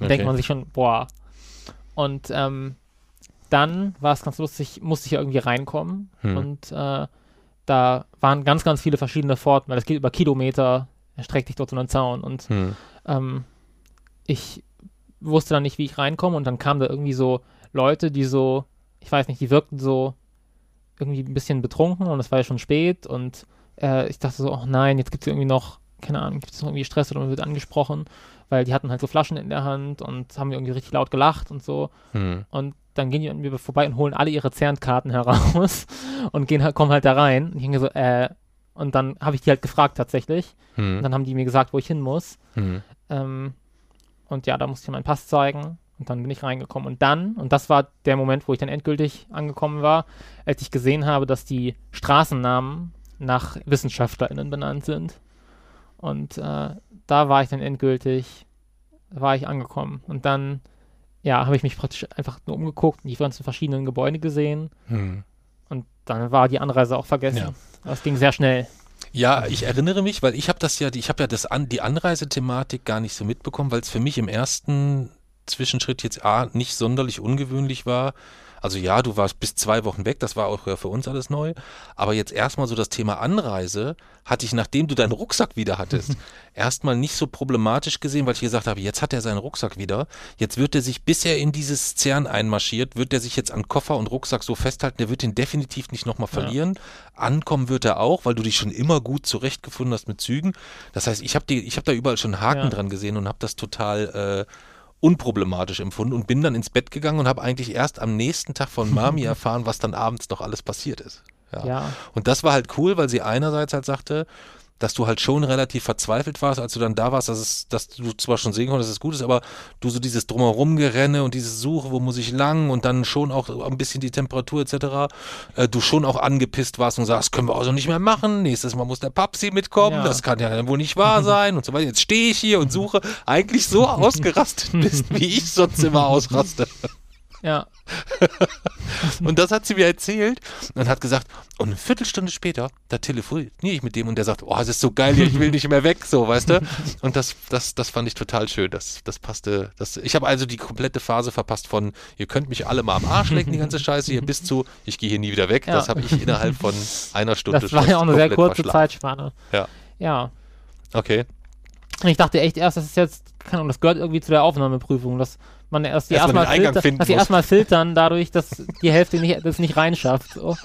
Denkt Okay. man sich schon, boah. Und ähm, dann war es ganz lustig, musste ich irgendwie reinkommen. Hm. Und äh, da waren ganz, ganz viele verschiedene Pforten, weil es geht über Kilometer, erstreckt sich dort so ein Zaun. Und Hm. ähm, ich wusste dann nicht, wie ich reinkomme und dann kamen da irgendwie so Leute, die so, ich weiß nicht, die wirkten so irgendwie ein bisschen betrunken und es war ja schon spät und äh, ich dachte so, oh nein, jetzt gibt es irgendwie noch, keine Ahnung, gibt es noch irgendwie Stress oder man wird angesprochen, weil die hatten halt so Flaschen in der Hand und haben irgendwie richtig laut gelacht und so Hm. und dann gehen die an mir vorbei und holen alle ihre Zernkarten heraus und gehen kommen halt da rein und ich denke so, äh, und dann habe ich die halt gefragt tatsächlich Hm. und dann haben die mir gesagt, wo ich hin muss Hm. ähm, und ja, da musste ich meinen Pass zeigen und dann bin ich reingekommen. Und dann, und das war der Moment, wo ich dann endgültig angekommen war, als ich gesehen habe, dass die Straßennamen nach WissenschaftlerInnen benannt sind. Und äh, da war ich dann endgültig, war ich angekommen. Und dann, ja, habe ich mich praktisch einfach nur umgeguckt, die ganzen verschiedenen Gebäude gesehen Hm. und dann war die Anreise auch vergessen. Ja. Das ging sehr schnell. Ja, ich erinnere mich, weil ich habe das ja, ich habe ja das an, die Anreisethematik gar nicht so mitbekommen, weil es für mich im ersten Zwischenschritt jetzt A nicht sonderlich ungewöhnlich war. Also ja, du warst bis zwei Wochen weg, das war auch ja für uns alles neu. Aber jetzt erstmal so das Thema Anreise hatte ich, nachdem du deinen Rucksack wieder hattest, erstmal nicht so problematisch gesehen, weil ich gesagt habe, jetzt hat er seinen Rucksack wieder. Jetzt wird er sich, bis er in dieses CERN einmarschiert, wird er sich jetzt an Koffer und Rucksack so festhalten, der wird ihn definitiv nicht nochmal Ja. verlieren. Ankommen wird er auch, weil du dich schon immer gut zurechtgefunden hast mit Zügen. Das heißt, ich habe hab da überall schon Haken Ja. dran gesehen und habe das total äh, unproblematisch empfunden und bin dann ins Bett gegangen und habe eigentlich erst am nächsten Tag von Mami erfahren, was dann abends noch alles passiert ist. Ja. Ja. Und das war halt cool, weil sie einerseits halt sagte, dass du halt schon relativ verzweifelt warst, als du dann da warst, dass, es, dass du zwar schon sehen konntest, dass es gut ist, aber du so dieses Drumherum gerenne und dieses Suche, wo muss ich lang und dann schon auch ein bisschen die Temperatur etc., äh, du schon auch angepisst warst und sagst, können wir also nicht mehr machen, nächstes Mal muss der Papsi mitkommen, Ja. das kann ja wohl nicht wahr sein und so weiter. Jetzt stehe ich hier und suche, eigentlich so ausgerastet bist, wie ich sonst immer ausraste. Ja. Und das hat sie mir erzählt und hat gesagt, und eine Viertelstunde später, da telefoniere ich mit dem und der sagt, oh, das ist so geil hier, ich will nicht mehr weg, so, weißt du? Und das, das, das fand ich total schön. Das, das passte. Das, ich habe also die komplette Phase verpasst von, ihr könnt mich alle mal am Arsch lecken, die ganze Scheiße hier, bis zu, ich gehe hier nie wieder weg. Ja. Das habe ich innerhalb von einer Stunde Das war ja auch eine sehr kurze. Zeitspanne. Ja. Ja. Okay. Ich dachte echt erst, das ist jetzt, keine Ahnung, das gehört irgendwie zu der Aufnahmeprüfung, dass man erst die Erst mal erstmal Eingang filter, dass sie muss. erstmal filtern, dadurch, dass die Hälfte nicht, das nicht reinschafft. So.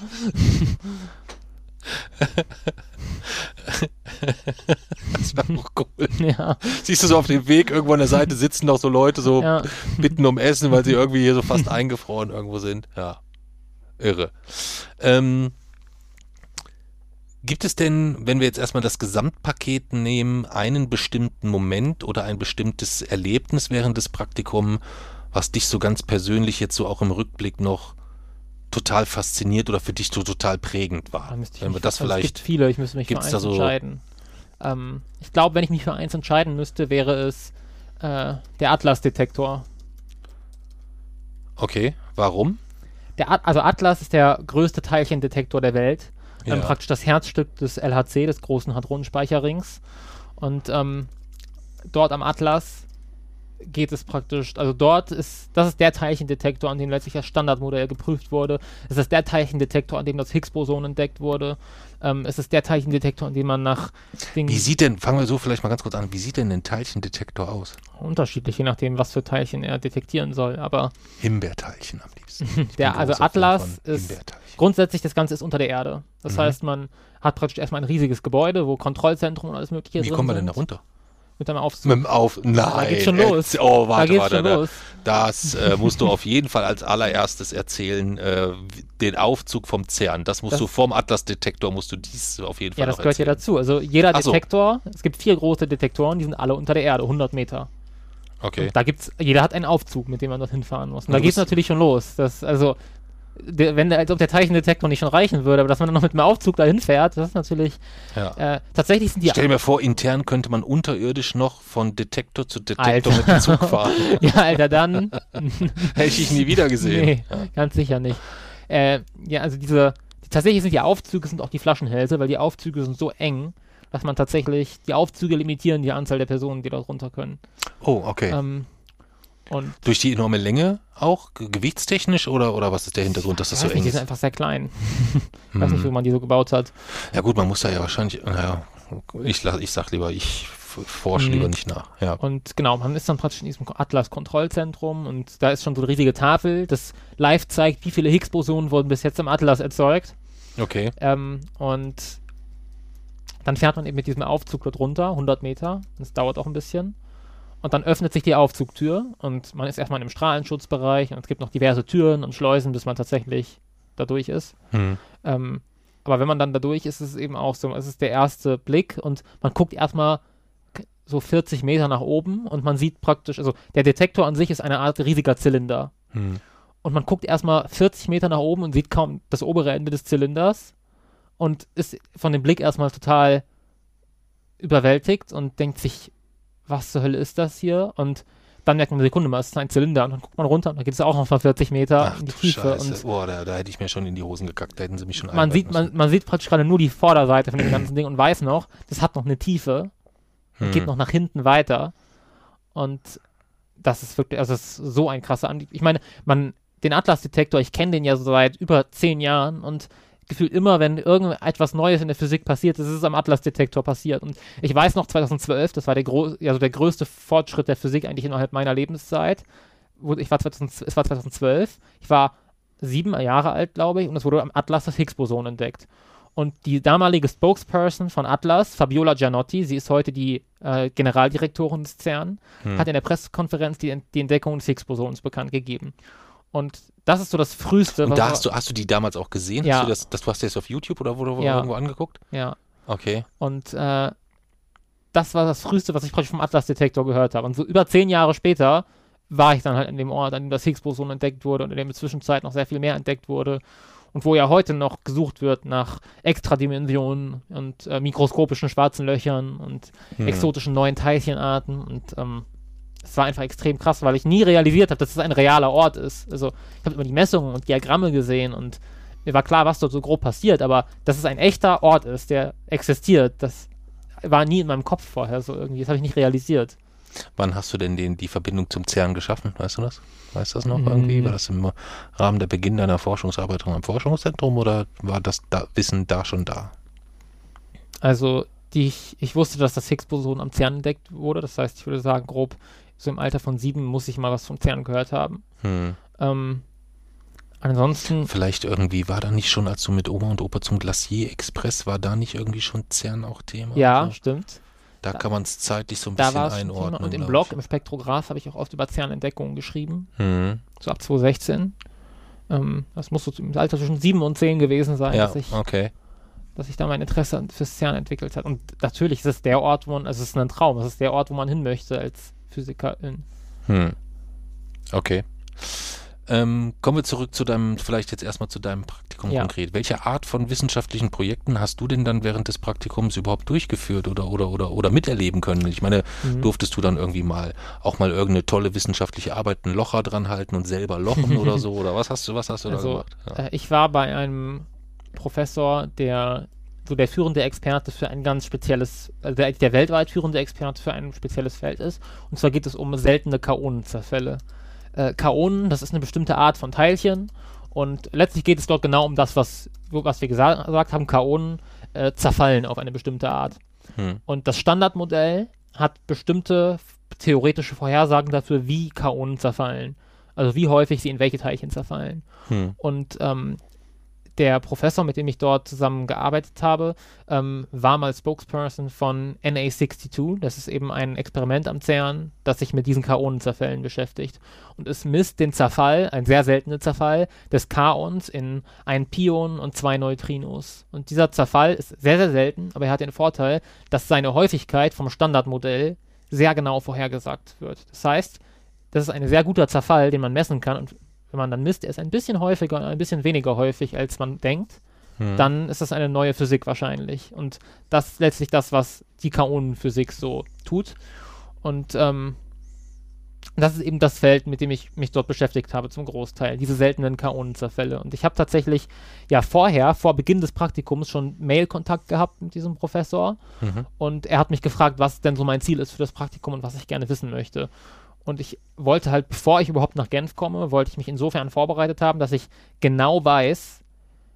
Das war auch cool. Ja. Siehst du so auf dem Weg, irgendwo an der Seite sitzen noch so Leute, so ja. bitten um Essen, weil sie irgendwie hier so fast eingefroren irgendwo sind. Ja. Irre. Ähm, gibt es denn, wenn wir jetzt erstmal das Gesamtpaket nehmen, einen bestimmten Moment oder ein bestimmtes Erlebnis während des Praktikums, was dich so ganz persönlich jetzt so auch im Rückblick noch total fasziniert oder für dich so total prägend war? Da müsste ich Wenn wir das also Es vielleicht. gibt viele, ich müsste mich für eins so- entscheiden. Ähm, ich glaube, wenn ich mich für eins entscheiden müsste, wäre es äh, der Atlas-Detektor. Okay, warum? Der At also Atlas ist der größte Teilchendetektor der Welt. Ja. Ähm, praktisch das Herzstück des LHC, des großen Hadronenspeicherrings. Und ähm, dort am Atlas geht es praktisch, also dort ist, das ist der Teilchendetektor, an dem letztlich das Standardmodell geprüft wurde. Es ist der Teilchendetektor, an dem das Higgs-Boson entdeckt wurde. Ähm, es ist der Teilchendetektor, dem man nach den. Wie sieht denn, fangen wir so vielleicht mal ganz kurz an, wie sieht denn ein Teilchendetektor aus? Unterschiedlich, je nachdem, was für Teilchen er detektieren soll, aber. Himbeerteilchen am liebsten. der, also Atlas ist, grundsätzlich das Ganze ist unter der Erde. Das mhm. heißt, man hat praktisch erstmal ein riesiges Gebäude, wo Kontrollzentrum und alles mögliche ist. Wie kommen wir denn da runter? Mit deinem Aufzug. Mit dem Auf. Nein. Da geht's schon los. Oh, warte, da warte. Da, los. Das äh, musst du auf jeden Fall als allererstes erzählen. Äh, den Aufzug vom CERN. Das musst das, du vom Atlas-Detektor musst du dies auf jeden Fall Ja, das gehört erzählen. ja dazu. Also jeder so. Detektor, es gibt vier große Detektoren, die sind alle unter der Erde, 100 Meter. Okay. Und da gibt's, jeder hat einen Aufzug, mit dem man dorthin fahren muss. Und da geht es natürlich schon los. Das, also der, wenn als ob der Teilchendetektor nicht schon reichen würde, aber dass man dann noch mit einem Aufzug dahin fährt, das ist natürlich. Ja. Äh, tatsächlich sind die. Stell mir vor, intern könnte man unterirdisch noch von Detektor zu Detektor Alter. mit dem Zug fahren. ja, Alter, dann. Hätte ich nie wieder gesehen. Nee, ja. ganz sicher nicht. Äh, ja, also diese. Tatsächlich sind die Aufzüge sind auch die Flaschenhälse, weil die Aufzüge sind so eng, dass man tatsächlich die Aufzüge limitieren die Anzahl der Personen, die dort runter können. Oh, okay. Ähm, und Durch die enorme Länge auch, gewichtstechnisch oder, oder was ist der Hintergrund, dass das so eng nicht, ist? Die sind einfach sehr klein. ich weiß nicht, wie man die so gebaut hat. Ja gut, man muss da ja wahrscheinlich, naja, ich, ich sag lieber, ich forsche mhm. lieber nicht nach. Ja. Und genau, man ist dann praktisch in diesem Atlas-Kontrollzentrum und da ist schon so eine riesige Tafel, das live zeigt, wie viele Higgs-Bosonen wurden bis jetzt im Atlas erzeugt. Okay. Ähm, und dann fährt man eben mit diesem Aufzug dort runter, 100 Meter. Das dauert auch ein bisschen. Und dann öffnet sich die Aufzugtür und man ist erstmal im Strahlenschutzbereich und es gibt noch diverse Türen und Schleusen, bis man tatsächlich da durch ist. Hm. Ähm, aber wenn man dann da durch ist, ist es eben auch so, es ist der erste Blick und man guckt erstmal so 40 Meter nach oben und man sieht praktisch, also der Detektor an sich ist eine Art riesiger Zylinder. Hm. Und man guckt erstmal 40 Meter nach oben und sieht kaum das obere Ende des Zylinders und ist von dem Blick erstmal total überwältigt und denkt sich, was zur Hölle ist das hier? Und dann merkt man, Sekunde mal, es ist ein Zylinder und dann guckt man runter und dann geht es auch noch mal 40 Meter Ach, in die Tiefe. Und oh, da, da, hätte ich mir schon in die Hosen gekackt, da hätten sie mich schon man sieht, man, man, sieht praktisch gerade nur die Vorderseite von dem ganzen Ding und weiß noch, das hat noch eine Tiefe und hm. geht noch nach hinten weiter. Und das ist wirklich, also das ist so ein krasser Anblick. Ich meine, man, den Atlas-Detektor, ich kenne den ja so seit über zehn Jahren und gefühlt immer, wenn irgendetwas Neues in der Physik passiert ist, ist es am Atlas-Detektor passiert. Und ich weiß noch, 2012, das war der, also der größte Fortschritt der Physik eigentlich innerhalb meiner Lebenszeit. Ich war 2000, es war 2012, ich war sieben Jahre alt, glaube ich, und es wurde am Atlas das Higgs-Boson entdeckt. Und die damalige Spokesperson von Atlas, Fabiola Gianotti, sie ist heute die äh, Generaldirektorin des CERN, hm. hat in der Pressekonferenz die, die Entdeckung des Higgs-Bosons bekannt gegeben. Und das ist so das Frühste. Und da hast du, hast du die damals auch gesehen? Ja. Hast du das, das, du hast das auf YouTube oder wo, wo ja. irgendwo angeguckt? Ja. Okay. Und äh, das war das Frühste, was ich praktisch vom Atlas-Detektor gehört habe. Und so über zehn Jahre später war ich dann halt in dem Ort, an dem das Higgs-Boson entdeckt wurde und in dem in der Zwischenzeit noch sehr viel mehr entdeckt wurde. Und wo ja heute noch gesucht wird nach Extradimensionen und äh, mikroskopischen schwarzen Löchern und hm. exotischen neuen Teilchenarten und ähm, es war einfach extrem krass, weil ich nie realisiert habe, dass es ein realer Ort ist. Also ich habe immer die Messungen und Diagramme gesehen und mir war klar, was dort so grob passiert, aber dass es ein echter Ort ist, der existiert, das war nie in meinem Kopf vorher so irgendwie. Das habe ich nicht realisiert. Wann hast du denn den, die Verbindung zum CERN geschaffen? Weißt du das? Weißt du das noch mm. irgendwie? War das im Rahmen der Beginn deiner Forschungsarbeit am Forschungszentrum oder war das da Wissen da schon da? Also die ich, ich wusste, dass das Higgs-Boson am CERN entdeckt wurde. Das heißt, ich würde sagen, grob so im Alter von sieben muss ich mal was vom CERN gehört haben. Hm. Ähm, ansonsten. Vielleicht irgendwie war da nicht schon, als du mit Oma und Opa zum Glacier Express war, da nicht irgendwie schon CERN auch Thema? Ja, also, stimmt. Da, da kann man es zeitlich so ein bisschen einordnen. Und im Blog, ich. im Spektrograph, habe ich auch oft über CERN-Entdeckungen geschrieben. Hm. So ab 2016. Ähm, das muss so im Alter zwischen sieben und zehn gewesen sein, ja, dass ich okay dass sich da mein Interesse fürs CERN entwickelt hat. Und natürlich ist es der Ort, wo man, also es ist ein Traum, es ist der Ort, wo man hin möchte als Physikerin. Hm. Okay. Ähm, kommen wir zurück zu deinem, vielleicht jetzt erstmal zu deinem Praktikum ja. konkret. Welche Art von wissenschaftlichen Projekten hast du denn dann während des Praktikums überhaupt durchgeführt oder oder oder oder miterleben können? Ich meine, mhm. durftest du dann irgendwie mal auch mal irgendeine tolle wissenschaftliche Arbeit ein Locher dran halten und selber lochen oder so? Oder was hast du, was hast du also, da gemacht? Ja. Äh, ich war bei einem Professor, der so der führende Experte für ein ganz spezielles, also der, der weltweit führende Experte für ein spezielles Feld ist. Und zwar geht es um seltene Kaonenzerfälle. Äh, Kaonen, das ist eine bestimmte Art von Teilchen. Und letztlich geht es dort genau um das, was, was wir gesagt, gesagt haben. Kaonen äh, zerfallen auf eine bestimmte Art. Hm. Und das Standardmodell hat bestimmte theoretische Vorhersagen dafür, wie Kaonen zerfallen. Also wie häufig sie in welche Teilchen zerfallen. Hm. Und ähm, der Professor, mit dem ich dort zusammen gearbeitet habe, ähm, war mal Spokesperson von NA62. Das ist eben ein Experiment am CERN, das sich mit diesen Kaonenzerfällen beschäftigt. Und es misst den Zerfall, ein sehr seltener Zerfall, des Kaons in ein Pion und zwei Neutrinos. Und dieser Zerfall ist sehr, sehr selten, aber er hat den Vorteil, dass seine Häufigkeit vom Standardmodell sehr genau vorhergesagt wird. Das heißt, das ist ein sehr guter Zerfall, den man messen kann. Und wenn man dann misst, er ist ein bisschen häufiger und ein bisschen weniger häufig, als man denkt, hm. dann ist das eine neue Physik wahrscheinlich. Und das ist letztlich das, was die Kaonenphysik so tut. Und ähm, das ist eben das Feld, mit dem ich mich dort beschäftigt habe zum Großteil, diese seltenen Kaonenzerfälle. Und ich habe tatsächlich ja vorher, vor Beginn des Praktikums, schon Mail-Kontakt gehabt mit diesem Professor. Mhm. Und er hat mich gefragt, was denn so mein Ziel ist für das Praktikum und was ich gerne wissen möchte. Und ich wollte halt, bevor ich überhaupt nach Genf komme, wollte ich mich insofern vorbereitet haben, dass ich genau weiß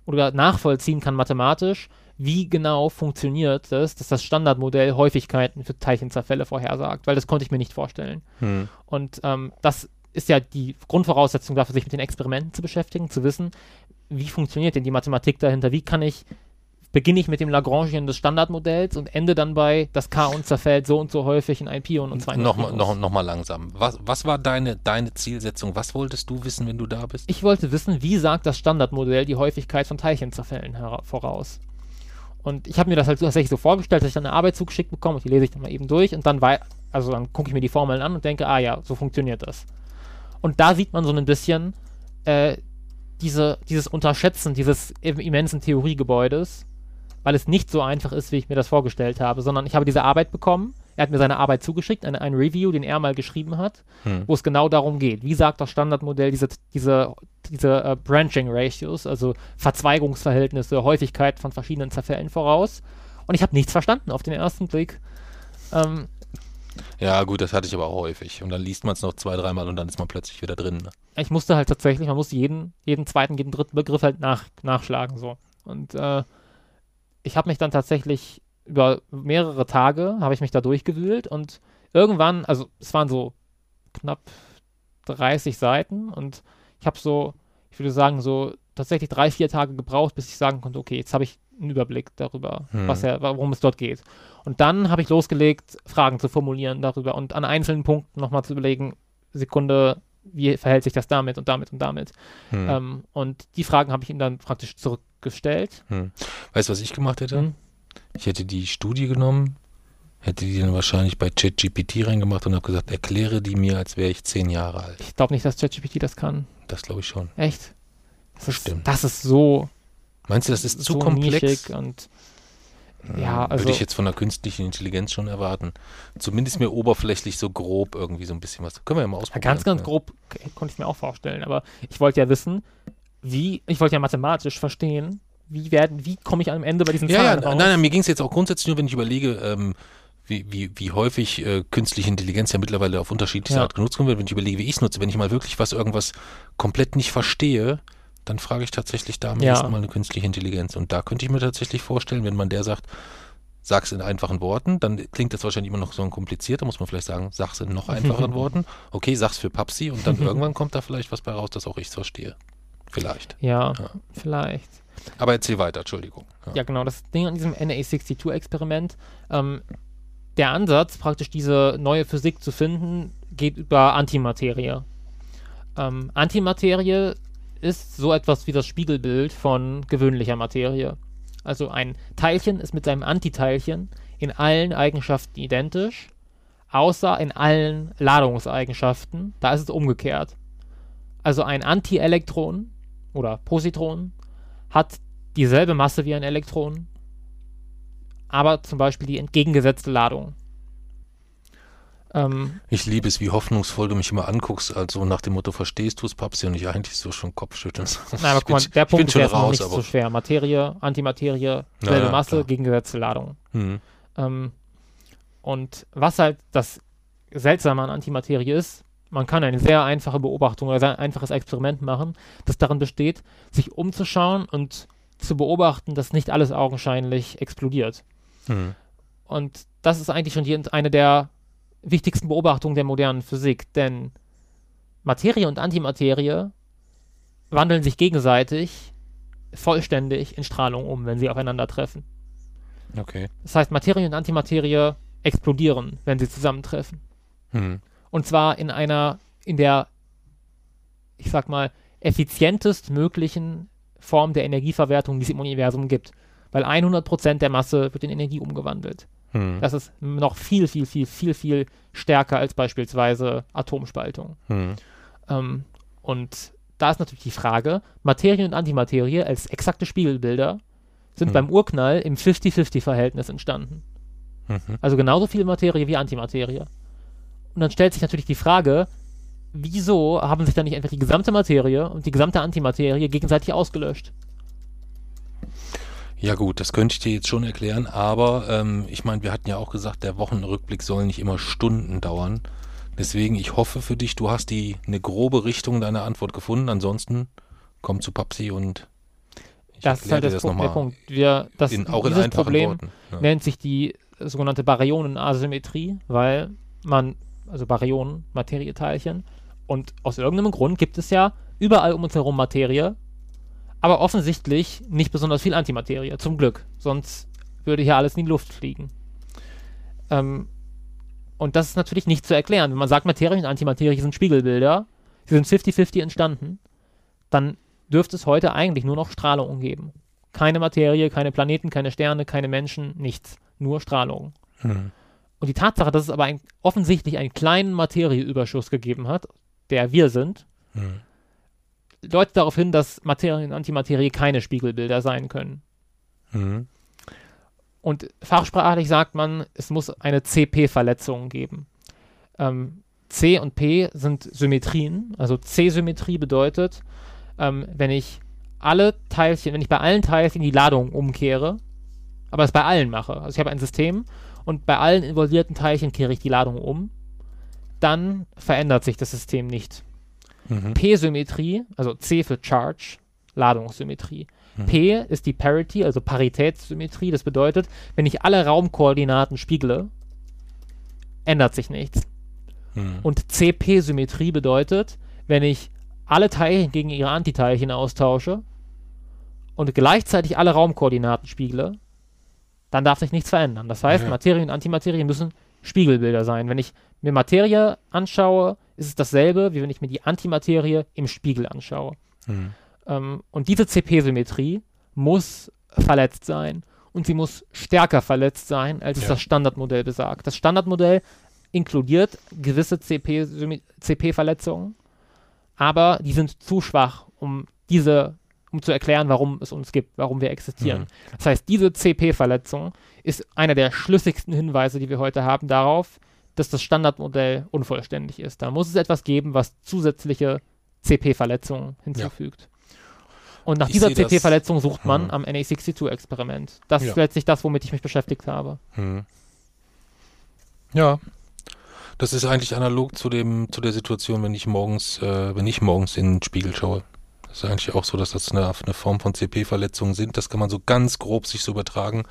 oder nachvollziehen kann mathematisch, wie genau funktioniert es, dass das Standardmodell Häufigkeiten für Teilchenzerfälle vorhersagt, weil das konnte ich mir nicht vorstellen. Hm. Und ähm, das ist ja die Grundvoraussetzung dafür, sich mit den Experimenten zu beschäftigen, zu wissen, wie funktioniert denn die Mathematik dahinter, wie kann ich beginne ich mit dem Lagrangian des Standardmodells und ende dann bei, das K und zerfällt so und so häufig in ein Pion und zwei Nochmal noch, noch mal langsam. Was, was war deine, deine Zielsetzung? Was wolltest du wissen, wenn du da bist? Ich wollte wissen, wie sagt das Standardmodell die Häufigkeit von Teilchenzerfällen voraus? Und ich habe mir das halt tatsächlich so vorgestellt, dass ich dann eine Arbeit zugeschickt bekomme und die lese ich dann mal eben durch und dann, also dann gucke ich mir die Formeln an und denke, ah ja, so funktioniert das. Und da sieht man so ein bisschen äh, diese, dieses Unterschätzen dieses immensen Theoriegebäudes weil es nicht so einfach ist, wie ich mir das vorgestellt habe, sondern ich habe diese Arbeit bekommen. Er hat mir seine Arbeit zugeschickt, ein, ein Review, den er mal geschrieben hat, hm. wo es genau darum geht. Wie sagt das Standardmodell diese, diese, diese uh, Branching Ratios, also Verzweigungsverhältnisse, Häufigkeit von verschiedenen Zerfällen voraus? Und ich habe nichts verstanden auf den ersten Blick. Ähm, ja, gut, das hatte ich aber auch häufig. Und dann liest man es noch zwei, dreimal und dann ist man plötzlich wieder drin. Ne? Ich musste halt tatsächlich, man musste jeden, jeden zweiten, jeden dritten Begriff halt nach, nachschlagen. so. Und äh, ich habe mich dann tatsächlich über mehrere Tage habe ich mich da durchgewühlt und irgendwann, also es waren so knapp 30 Seiten und ich habe so, ich würde sagen, so tatsächlich drei, vier Tage gebraucht, bis ich sagen konnte, okay, jetzt habe ich einen Überblick darüber, hm. was er, worum es dort geht. Und dann habe ich losgelegt, Fragen zu formulieren darüber und an einzelnen Punkten nochmal zu überlegen, Sekunde, wie verhält sich das damit und damit und damit. Hm. Ähm, und die Fragen habe ich ihm dann praktisch zurückgestellt. Hm. Weißt du, was ich gemacht hätte? Hm? Ich hätte die Studie genommen, hätte die dann wahrscheinlich bei ChatGPT reingemacht und habe gesagt, erkläre die mir, als wäre ich zehn Jahre alt. Ich glaube nicht, dass ChatGPT das kann. Das glaube ich schon. Echt? Das Stimmt. Ist, das ist so. Meinst du, das ist so zu komplex? und ja, also. Würde ich jetzt von der künstlichen Intelligenz schon erwarten. Zumindest mir oberflächlich so grob irgendwie so ein bisschen was. Können wir ja mal ausprobieren. Ganz, ganz ja. grob konnte ich mir auch vorstellen. Aber ich wollte ja wissen, wie, ich wollte ja mathematisch verstehen, wie werden, wie komme ich am Ende bei diesen ja, Zahlen ja, raus? Nein, nein, mir ging es jetzt auch grundsätzlich nur, wenn ich überlege, ähm, wie, wie, wie häufig äh, künstliche Intelligenz ja mittlerweile auf unterschiedliche ja. Art genutzt wird, wenn ich überlege, wie ich es nutze, wenn ich mal wirklich was irgendwas komplett nicht verstehe, dann frage ich tatsächlich da am ja. mal eine künstliche Intelligenz. Und da könnte ich mir tatsächlich vorstellen, wenn man der sagt, sag's in einfachen Worten, dann klingt das wahrscheinlich immer noch so ein komplizierter, muss man vielleicht sagen, sag's in noch einfacheren Worten. Okay, sag's für Papsi und dann irgendwann kommt da vielleicht was bei raus, dass auch ich es verstehe. Vielleicht. Ja, ja, vielleicht. Aber erzähl weiter, Entschuldigung. Ja, ja genau, das Ding an diesem NA62-Experiment, ähm, der Ansatz, praktisch diese neue Physik zu finden, geht über Antimaterie. Ähm, Antimaterie ist so etwas wie das Spiegelbild von gewöhnlicher Materie. Also ein Teilchen ist mit seinem Antiteilchen in allen Eigenschaften identisch, außer in allen Ladungseigenschaften. Da ist es umgekehrt. Also ein Antielektron oder Positron hat dieselbe Masse wie ein Elektron, aber zum Beispiel die entgegengesetzte Ladung. Ähm, Ich liebe es, wie hoffnungsvoll du mich immer anguckst, also nach dem Motto, verstehst du es, Papsi, und ich eigentlich so schon Kopfschütteln. na, aber guck mal, der Punkt ist jetzt noch raus, nicht aber. so schwer. Materie, Antimaterie, selbe ja, Masse, klar. gegengesetzte Ladung. Hm. Ähm, und was halt das Seltsame an Antimaterie ist, man kann eine sehr einfache Beobachtung oder sehr einfaches Experiment machen, das darin besteht, sich umzuschauen und zu beobachten, dass nicht alles augenscheinlich explodiert. Hm. Und das ist eigentlich schon die, eine der wichtigsten Beobachtungen der modernen Physik, denn Materie und Antimaterie wandeln sich gegenseitig vollständig in Strahlung um, wenn sie aufeinandertreffen. Okay. Das heißt, Materie und Antimaterie explodieren, wenn sie zusammentreffen. Hm. Und zwar in einer, in der, ich sag mal, effizientest möglichen Form der Energieverwertung, die es im Universum gibt. Weil 100% der Masse wird in Energie umgewandelt. Hm. Das ist noch viel, viel, viel, viel, viel stärker als beispielsweise Atomspaltung. Hm. Ähm, und da ist natürlich die Frage, Materie und Antimaterie als exakte Spiegelbilder sind Hm. beim Urknall im 50-50-Verhältnis entstanden. Mhm. Also genauso viel Materie wie Antimaterie. Und dann stellt sich natürlich die Frage, wieso haben sich dann nicht einfach die gesamte Materie und die gesamte Antimaterie gegenseitig ausgelöscht? Ja gut, das könnte ich dir jetzt schon erklären, aber ähm, ich meine, wir hatten ja auch gesagt, der Wochenrückblick soll nicht immer Stunden dauern. Deswegen, ich hoffe für dich, du hast die eine grobe Richtung deiner Antwort gefunden. Ansonsten komm zu Papsi und ich Das ist halt dir das, Punkt, der nochmal Punkt. Wir, das, in, auch in einfachen Problem Worten. Ja. nennt sich die sogenannte Baryonen-Asymmetrie, weil man, also Baryonen, Materieteilchen, und aus irgendeinem Grund gibt es ja überall um uns herum Materie, aber offensichtlich nicht besonders viel Antimaterie, zum Glück. Sonst würde hier alles in die Luft fliegen. Ähm, und das ist natürlich nicht zu erklären. Wenn man sagt, Materie und Antimaterie sind Spiegelbilder, sie sind 50-50 entstanden, dann dürfte es heute eigentlich nur noch Strahlung geben. Keine Materie, keine Planeten, keine Sterne, keine Menschen, nichts. Nur Strahlung. Hm. Und die Tatsache, dass es aber ein, offensichtlich einen kleinen Materieüberschuss gegeben hat, der wir sind, Hm. deutet darauf hin, dass Materie und Antimaterie keine Spiegelbilder sein können. Hm. Und fachsprachlich sagt man, es muss eine CP-Verletzung geben. Ähm, C und P sind Symmetrien. Also C-Symmetrie bedeutet, ähm, wenn ich alle Teilchen, wenn ich bei allen Teilchen die Ladung umkehre, aber es bei allen mache, also ich habe ein System und bei allen involvierten Teilchen kehre ich die Ladung um, dann verändert sich das System nicht. Mhm. P-Symmetrie, also C für Charge, Ladungssymmetrie. Mhm. P ist die Parity, also Paritätssymmetrie. Das bedeutet, wenn ich alle Raumkoordinaten spiegle, ändert sich nichts. Hm. Und CP-Symmetrie bedeutet, wenn ich alle Teilchen gegen ihre Antiteilchen austausche und gleichzeitig alle Raumkoordinaten spiegle, dann darf sich nichts verändern. Das heißt, Ja. Materie und Antimaterie müssen Spiegelbilder sein. Wenn ich mir Materie anschaue, ist es dasselbe, wie wenn ich mir die Antimaterie im Spiegel anschaue. Hm. Ähm, und diese CP-Symmetrie muss verletzt sein. Und sie muss stärker verletzt sein, als es Ja. das Standardmodell besagt. Das Standardmodell inkludiert gewisse CP-Verletzungen, aber die sind zu schwach, um diese, um zu erklären, warum es uns gibt, warum wir existieren. Mhm. Das heißt, diese CP-Verletzung ist einer der schlüssigsten Hinweise, die wir heute haben, darauf, dass das Standardmodell unvollständig ist. Da muss es etwas geben, was zusätzliche CP-Verletzungen hinzufügt. Und nach Ich dieser CP-Verletzung sucht man Hm. am NA62-Experiment. Das Ja. ist letztlich das, womit ich mich beschäftigt habe. Hm. Ja. Das ist eigentlich analog zu dem, zu der Situation, wenn ich morgens, äh, wenn ich morgens in den Spiegel schaue. Das ist eigentlich auch so, dass das eine, eine Form von CP-Verletzungen sind. Das kann man so ganz grob sich so übertragen,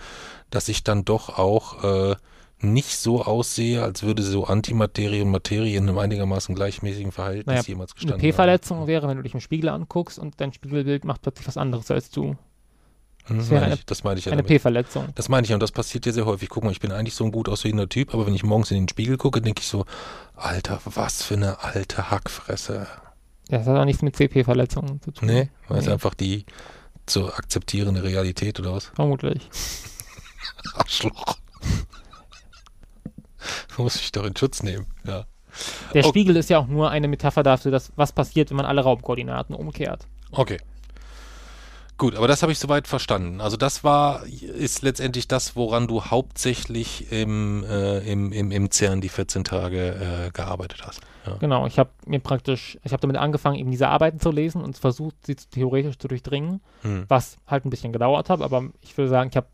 dass ich dann doch auch äh, nicht so aussehe, als würde so Antimaterie und Materie in einem einigermaßen gleichmäßigen Verhältnis Naja, jemals Eine gestanden P-Verletzung wäre, wenn du dich im Spiegel anguckst und dein Spiegelbild macht plötzlich was anderes als du. Hm, das wäre meine eine- ich, das meine ich ja Eine. P-Verletzung. Das meine ich ja, und das passiert ja sehr häufig. Guck mal, ich bin eigentlich so ein gut aussehender Typ, aber wenn ich morgens in den Spiegel gucke, denke ich so, Alter, was für eine alte Hackfresse. Das hat auch nichts mit CP-Verletzungen zu tun. Nee, weil es Nee. einfach die zu akzeptierende Realität oder was? Vermutlich. Arschloch. Muss ich doch in Schutz nehmen, ja. Der Oh. Spiegel ist ja auch nur eine Metapher dafür, dass was passiert, wenn man alle Raumkoordinaten umkehrt. Okay. Gut, aber das habe ich soweit verstanden. Also das war, ist letztendlich das, woran du hauptsächlich im, äh, im, im, im CERN die 14 Tage äh, gearbeitet hast. Ja. Genau, ich habe mir praktisch, ich habe damit angefangen, eben diese Arbeiten zu lesen und versucht, sie theoretisch zu durchdringen, hm. was halt ein bisschen gedauert hat, aber ich würde sagen, ich habe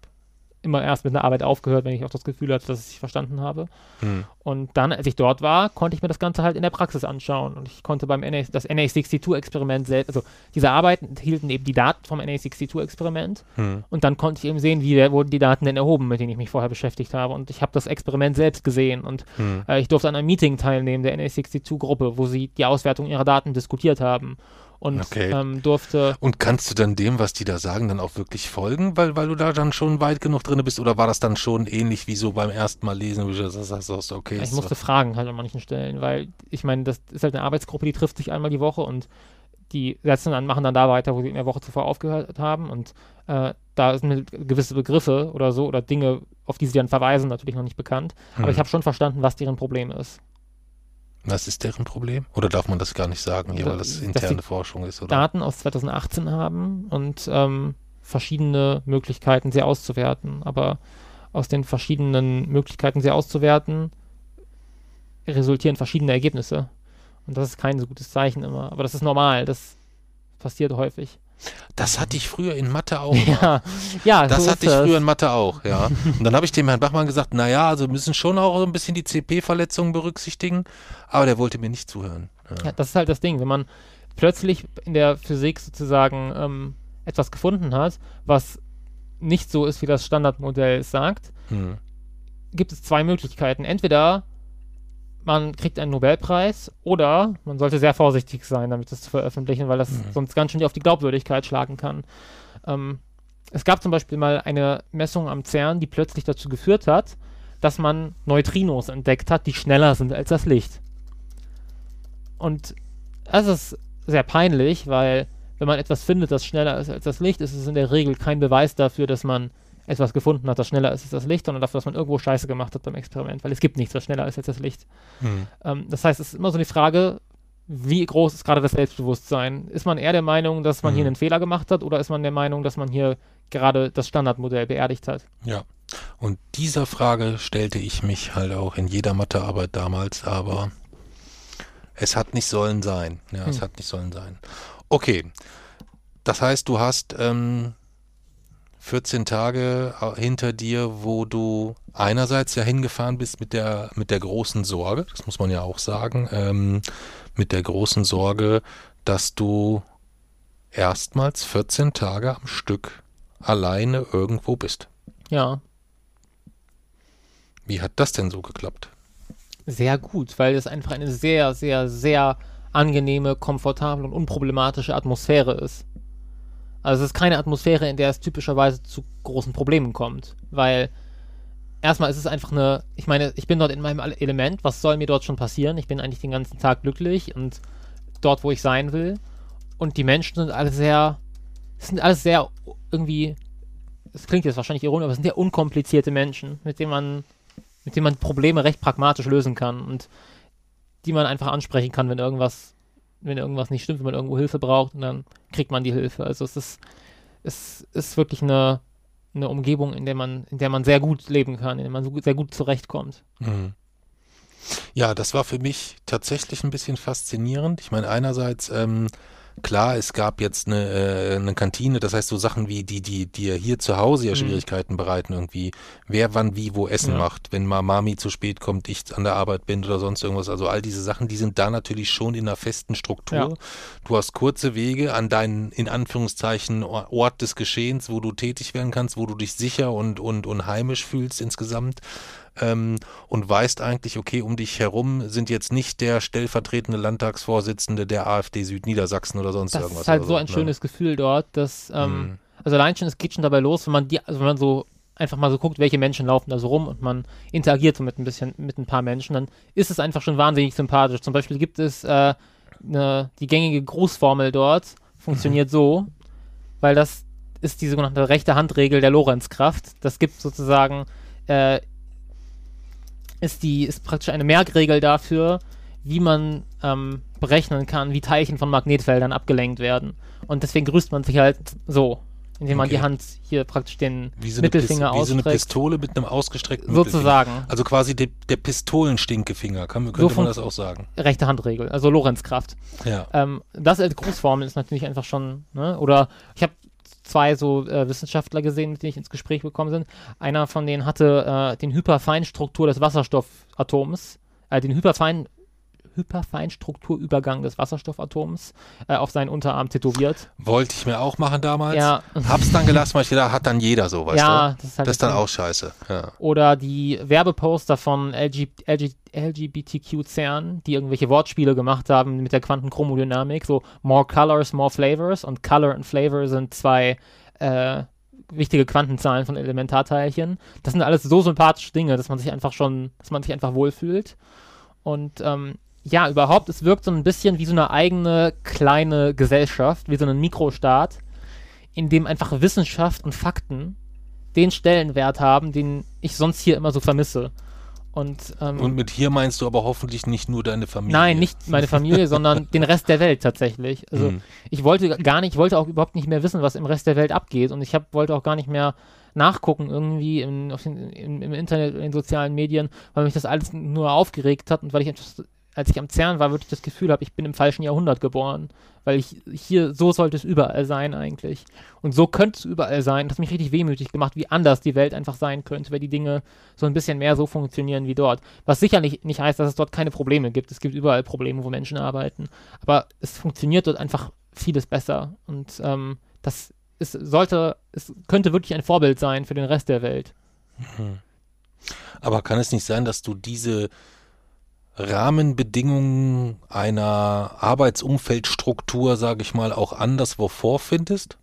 immer erst mit einer Arbeit aufgehört, wenn ich auch das Gefühl hatte, dass ich es verstanden habe. Hm. Und dann, als ich dort war, konnte ich mir das Ganze halt in der Praxis anschauen. Und ich konnte beim NA, das NA62-Experiment selbst, also diese Arbeiten enthielten eben die Daten vom NA62-Experiment. Hm. Und dann konnte ich eben sehen, wie wurden die Daten denn erhoben, mit denen ich mich vorher beschäftigt habe. Und ich habe das Experiment selbst gesehen. Und hm. äh, ich durfte an einem Meeting teilnehmen der NA62-Gruppe, wo sie die Auswertung ihrer Daten diskutiert haben und okay. ähm, durfte. Und kannst du dann dem, was die da sagen, dann auch wirklich folgen, weil, weil du da dann schon weit genug drin bist? Oder war das dann schon ähnlich wie so beim ersten Mal lesen, wo du sagst, okay. Ich musste fragen halt an manchen Stellen, weil ich meine, das ist halt eine Arbeitsgruppe, die trifft sich einmal die Woche und die setzen dann, machen dann da weiter, wo sie in der Woche zuvor aufgehört haben und äh, da sind gewisse Begriffe oder so oder Dinge, auf die sie dann verweisen, natürlich noch nicht bekannt. Hm. Aber ich habe schon verstanden, was deren Problem ist. Was ist deren Problem? Oder darf man das gar nicht sagen, hier, weil das interne Forschung ist? Oder? Daten aus 2018 haben und ähm, verschiedene Möglichkeiten, sie auszuwerten. Aber aus den verschiedenen Möglichkeiten, sie auszuwerten, resultieren verschiedene Ergebnisse. Und das ist kein so gutes Zeichen immer. Aber das ist normal, das passiert häufig. Das hatte ich früher in Mathe auch. Ja, ja das so hatte ich das. früher in Mathe auch, ja. Und dann habe ich dem Herrn Bachmann gesagt, naja, also müssen schon auch so ein bisschen die CP-Verletzungen berücksichtigen, aber der wollte mir nicht zuhören. Ja. ja. das ist halt das Ding, wenn man plötzlich in der Physik sozusagen ähm, etwas gefunden hat, was nicht so ist, wie das Standardmodell sagt, hm. gibt es zwei Möglichkeiten. Entweder man kriegt einen Nobelpreis oder man sollte sehr vorsichtig sein, damit das zu veröffentlichen, weil das mhm. sonst ganz schön auf die Glaubwürdigkeit schlagen kann. Ähm, es gab zum Beispiel mal eine Messung am CERN, die plötzlich dazu geführt hat, dass man Neutrinos entdeckt hat, die schneller sind als das Licht. Und das ist sehr peinlich, weil wenn man etwas findet, das schneller ist als das Licht, ist es in der Regel kein Beweis dafür, dass man etwas gefunden hat, das schneller ist als das Licht, sondern dafür, dass man irgendwo Scheiße gemacht hat beim Experiment, weil es gibt nichts, was schneller ist als das Licht. Hm. Ähm, das heißt, es ist immer so die Frage, wie groß ist gerade das Selbstbewusstsein? Ist man eher der Meinung, dass man hm. hier einen Fehler gemacht hat oder ist man der Meinung, dass man hier gerade das Standardmodell beerdigt hat? Ja. Und dieser Frage stellte ich mich halt auch in jeder Mathearbeit damals, aber es hat nicht sollen sein. Ja, hm. es hat nicht sollen sein. Okay. Das heißt, du hast ähm, 14 Tage äh, hinter dir, wo du einerseits ja hingefahren bist mit der, mit der großen Sorge, das muss man ja auch sagen, ähm, mit der großen Sorge, dass du erstmals 14 Tage am Stück alleine irgendwo bist. Ja. Wie hat das denn so geklappt? Sehr gut, weil es einfach eine sehr, sehr, sehr angenehme, komfortable und unproblematische Atmosphäre ist. Also es ist keine Atmosphäre, in der es typischerweise zu großen Problemen kommt, weil erstmal ist es einfach eine, ich meine, ich bin dort in meinem Element, was soll mir dort schon passieren? Ich bin eigentlich den ganzen Tag glücklich und dort, wo ich sein will. Und die Menschen sind alle sehr, sind alles sehr irgendwie, es klingt jetzt wahrscheinlich ironisch, aber es sind ja unkomplizierte Menschen, mit denen man, mit denen man Probleme recht pragmatisch lösen kann und die man einfach ansprechen kann, wenn irgendwas wenn irgendwas nicht stimmt, wenn man irgendwo Hilfe braucht und dann kriegt man die Hilfe. Also es ist, es ist wirklich eine, eine Umgebung, in der man, in der man sehr gut leben kann, in der man sehr gut zurechtkommt. Mhm. Ja, das war für mich tatsächlich ein bisschen faszinierend. Ich meine, einerseits ähm, Klar, es gab jetzt eine, äh, eine Kantine, das heißt so Sachen wie die, die dir hier zu Hause ja mhm. Schwierigkeiten mhm. bereiten irgendwie, wer wann wie wo Essen ja. macht, wenn mal Mami zu spät kommt, ich an der Arbeit bin oder sonst irgendwas. Also all diese Sachen, die sind da natürlich schon in einer festen Struktur. Ja. Du hast kurze Wege an deinen, in Anführungszeichen, Ort des Geschehens, wo du tätig werden kannst, wo du dich sicher und, und, und heimisch fühlst insgesamt ähm, und weißt eigentlich, okay, um dich herum sind jetzt nicht der stellvertretende Landtagsvorsitzende der AfD Südniedersachsen oder sonst das irgendwas. Das ist halt so ein ne? schönes Gefühl dort, dass, ähm, mhm. also allein schon, es geht schon dabei los, wenn man die, also wenn man so einfach mal so guckt, welche Menschen laufen da so rum und man interagiert so mit ein bisschen, mit ein paar Menschen, dann ist es einfach schon wahnsinnig sympathisch. Zum Beispiel gibt es äh, eine, die gängige Grußformel dort, funktioniert mhm. so, weil das ist die sogenannte rechte Handregel der Lorenzkraft. Das gibt sozusagen äh, ist die, ist praktisch eine Merkregel dafür, wie man ähm, berechnen kann, wie Teilchen von Magnetfeldern abgelenkt werden. Und deswegen grüßt man sich halt so. indem man Okay. die Hand hier praktisch den so, eine, Pis- Mittelfinger wie so eine ausstreckt. Pistole mit einem ausgestreckten Mittelfinger. Sozusagen. Also quasi de, der Pistolenstinkefinger, kann, könnte So man das auch sagen. Rechte Handregel, also Lorenzkraft. Ja. Ähm, das als Grußformel ist natürlich einfach schon, ne? Oder ich habe zwei so äh, Wissenschaftler gesehen, mit denen ich ins Gespräch gekommen bin. Einer von denen hatte äh, den Hyperfeinstruktur des Wasserstoffatoms, äh, den Hyperfein Hyperfeinstrukturübergang des Wasserstoffatoms äh, auf seinen Unterarm tätowiert. Wollte ich mir auch machen damals. Ja, Hab's dann gelassen, weil ich gedacht, hat dann jeder so, weißt ja, du? das ist halt Das ist dann auch scheiße. Ja. Oder die Werbeposter von LG, LG, LGBTQ CERN, die irgendwelche Wortspiele gemacht haben mit der Quantenchromodynamik, so more colors, more flavors und Color und Flavor sind zwei äh, wichtige Quantenzahlen von Elementarteilchen. Das sind alles so sympathische Dinge, dass man sich einfach schon, dass man sich einfach wohlfühlt. Und ähm, ja, überhaupt, es wirkt so ein bisschen wie so eine eigene kleine Gesellschaft, wie so ein Mikrostaat, in dem einfach Wissenschaft und Fakten den Stellenwert haben, den ich sonst hier immer so vermisse. Und, ähm, Und mit hier meinst du aber hoffentlich nicht nur deine Familie. nein, nicht meine Familie, sondern den Rest der Welt tatsächlich. Also Hm. ich wollte gar nicht, ich wollte auch überhaupt nicht mehr wissen, was im Rest der Welt abgeht. Und ich hab, wollte auch gar nicht mehr nachgucken irgendwie in, den, im, im Internet, in den sozialen Medien, weil mich das alles nur aufgeregt hat und weil ich etwas, als ich am CERN war, wirklich das Gefühl habe, ich bin im falschen Jahrhundert geboren. Weil ich hier, so sollte es überall sein eigentlich. Und so könnte es überall sein. Das hat mich richtig wehmütig gemacht, wie anders die Welt einfach sein könnte, weil die Dinge so ein bisschen mehr so funktionieren wie dort. Was sicherlich nicht heißt, dass es dort keine Probleme gibt. Es gibt überall Probleme, wo Menschen arbeiten. Aber es funktioniert dort einfach vieles besser. Und ähm, das ist, sollte, es könnte wirklich ein Vorbild sein für den Rest der Welt. Aber kann es nicht sein, dass du diese Rahmenbedingungen einer Arbeitsumfeldstruktur, sage ich mal, auch anderswo vorfindest?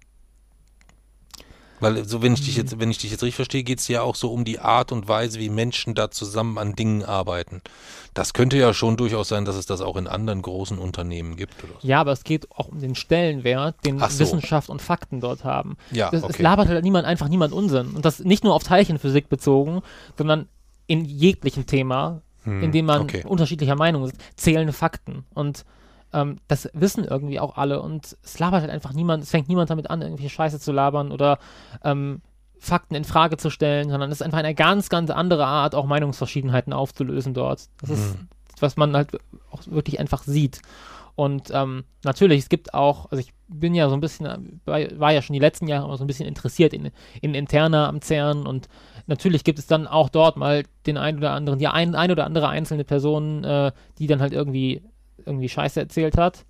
Weil so wenn ich dich jetzt, wenn ich dich jetzt richtig verstehe, geht es ja auch so um die Art und Weise, wie Menschen da zusammen an Dingen arbeiten. Das könnte ja schon durchaus sein, dass es das auch in anderen großen Unternehmen gibt. So. Ja, aber es geht auch um den Stellenwert, den so. Wissenschaft und Fakten dort haben. Ja, Das, Es okay. labert halt niemand, einfach niemand Unsinn. Und das nicht nur auf Teilchenphysik bezogen, sondern in jeglichem Thema, Hm, in dem man okay. unterschiedlicher Meinung ist, zählen Fakten. Und ähm, das wissen irgendwie auch alle. Und es labert halt einfach niemand, es fängt niemand damit an, irgendwelche Scheiße zu labern oder ähm, Fakten in Frage zu stellen, sondern es ist einfach eine ganz, ganz andere Art, auch Meinungsverschiedenheiten aufzulösen dort. Das ist, Hm. was man halt auch wirklich einfach sieht. Und ähm, natürlich, es gibt auch, also ich bin ja so ein bisschen, war, ja schon die letzten Jahre immer so ein bisschen interessiert in, in Interna am CERN und natürlich gibt es dann auch dort mal den ein oder anderen, die ein, ein oder andere einzelne Person, äh, die dann halt irgendwie, irgendwie Scheiße erzählt hat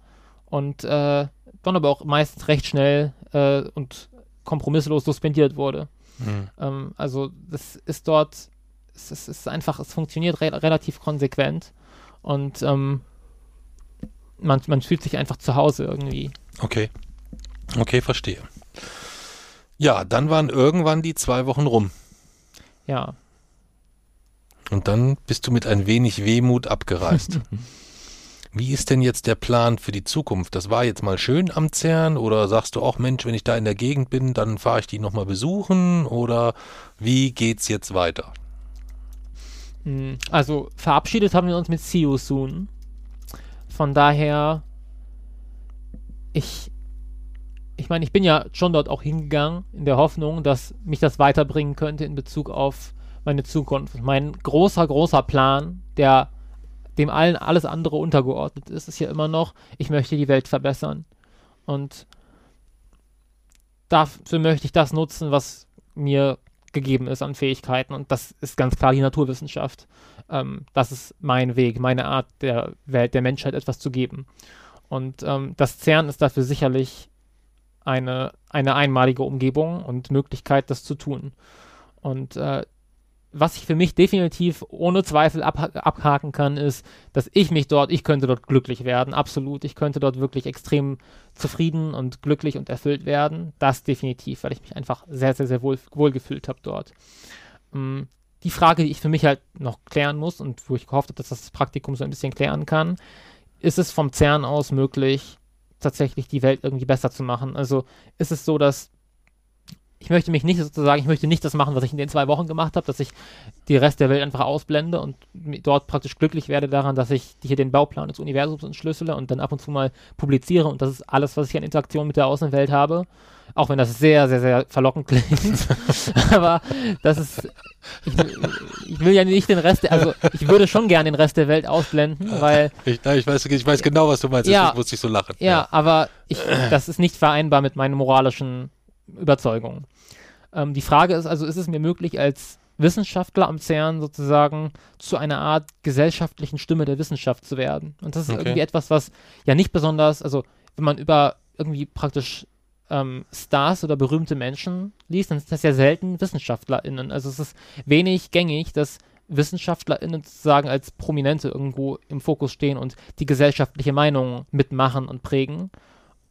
und äh, dann aber auch meistens recht schnell äh, und kompromisslos suspendiert wurde. Hm. Ähm, also das ist dort, es, es ist einfach, es funktioniert re relativ konsequent und ähm, man, man fühlt sich einfach zu Hause irgendwie. Okay. Okay, verstehe. Ja, dann waren irgendwann die zwei Wochen rum. Ja. Und dann bist du mit ein wenig Wehmut abgereist. Wie ist denn jetzt der Plan für die Zukunft? Das war jetzt mal schön am CERN oder sagst du auch, Mensch, wenn ich da in der Gegend bin, dann fahre ich die nochmal besuchen oder wie geht's jetzt weiter? Mm, Also verabschiedet haben wir uns mit See You Soon. Von daher, ich, ich meine, ich bin ja schon dort auch hingegangen, in der Hoffnung, dass mich das weiterbringen könnte in Bezug auf meine Zukunft. Mein großer, großer Plan, der dem allen alles andere untergeordnet ist, ist ja immer noch, ich möchte die Welt verbessern. Und dafür möchte ich das nutzen, was mir gegeben ist an Fähigkeiten. Und das ist ganz klar die Naturwissenschaft. Ähm, das ist mein Weg, meine Art der Welt, der Menschheit etwas zu geben. Und ähm, das CERN ist dafür sicherlich eine, eine einmalige Umgebung und Möglichkeit, das zu tun. Und äh, was ich für mich definitiv ohne Zweifel abha abhaken kann, ist, dass ich mich dort, ich könnte dort glücklich werden, absolut. Ich könnte dort wirklich extrem zufrieden und glücklich und erfüllt werden. Das definitiv, weil ich mich einfach sehr, sehr, sehr wohl, gefühlt habe dort. Ähm, die Frage, die ich für mich halt noch klären muss und wo ich gehofft habe, dass das Praktikum so ein bisschen klären kann, ist es vom CERN aus möglich, tatsächlich die Welt irgendwie besser zu machen? Also ist es so, dass ich möchte mich nicht sozusagen, ich möchte nicht das machen, was ich in den zwei Wochen gemacht habe, dass ich die Rest der Welt einfach ausblende und dort praktisch glücklich werde daran, dass ich hier den Bauplan des Universums entschlüssele und dann ab und zu mal publiziere und das ist alles, was ich an Interaktion mit der Außenwelt habe. Auch wenn das sehr, sehr, sehr verlockend klingt. Aber das ist, ich, ich, will ja nicht den Rest, also ich würde schon gern den Rest der Welt ausblenden, weil. Ich, ich, weiß, ich weiß genau, was du meinst, ja, deswegen musste ich so lachen. Ja, ja. aber ich, das ist nicht vereinbar mit meinen moralischen Überzeugungen. Ähm, die Frage ist also, ist es mir möglich, als Wissenschaftler am CERN sozusagen zu einer Art gesellschaftlichen Stimme der Wissenschaft zu werden? Und das ist okay. irgendwie etwas, was ja nicht besonders, also wenn man über irgendwie praktisch ähm, Stars oder berühmte Menschen liest, dann ist das ja selten WissenschaftlerInnen. Also es ist wenig gängig, dass WissenschaftlerInnen sozusagen als Prominente irgendwo im Fokus stehen und die gesellschaftliche Meinung mitmachen und prägen.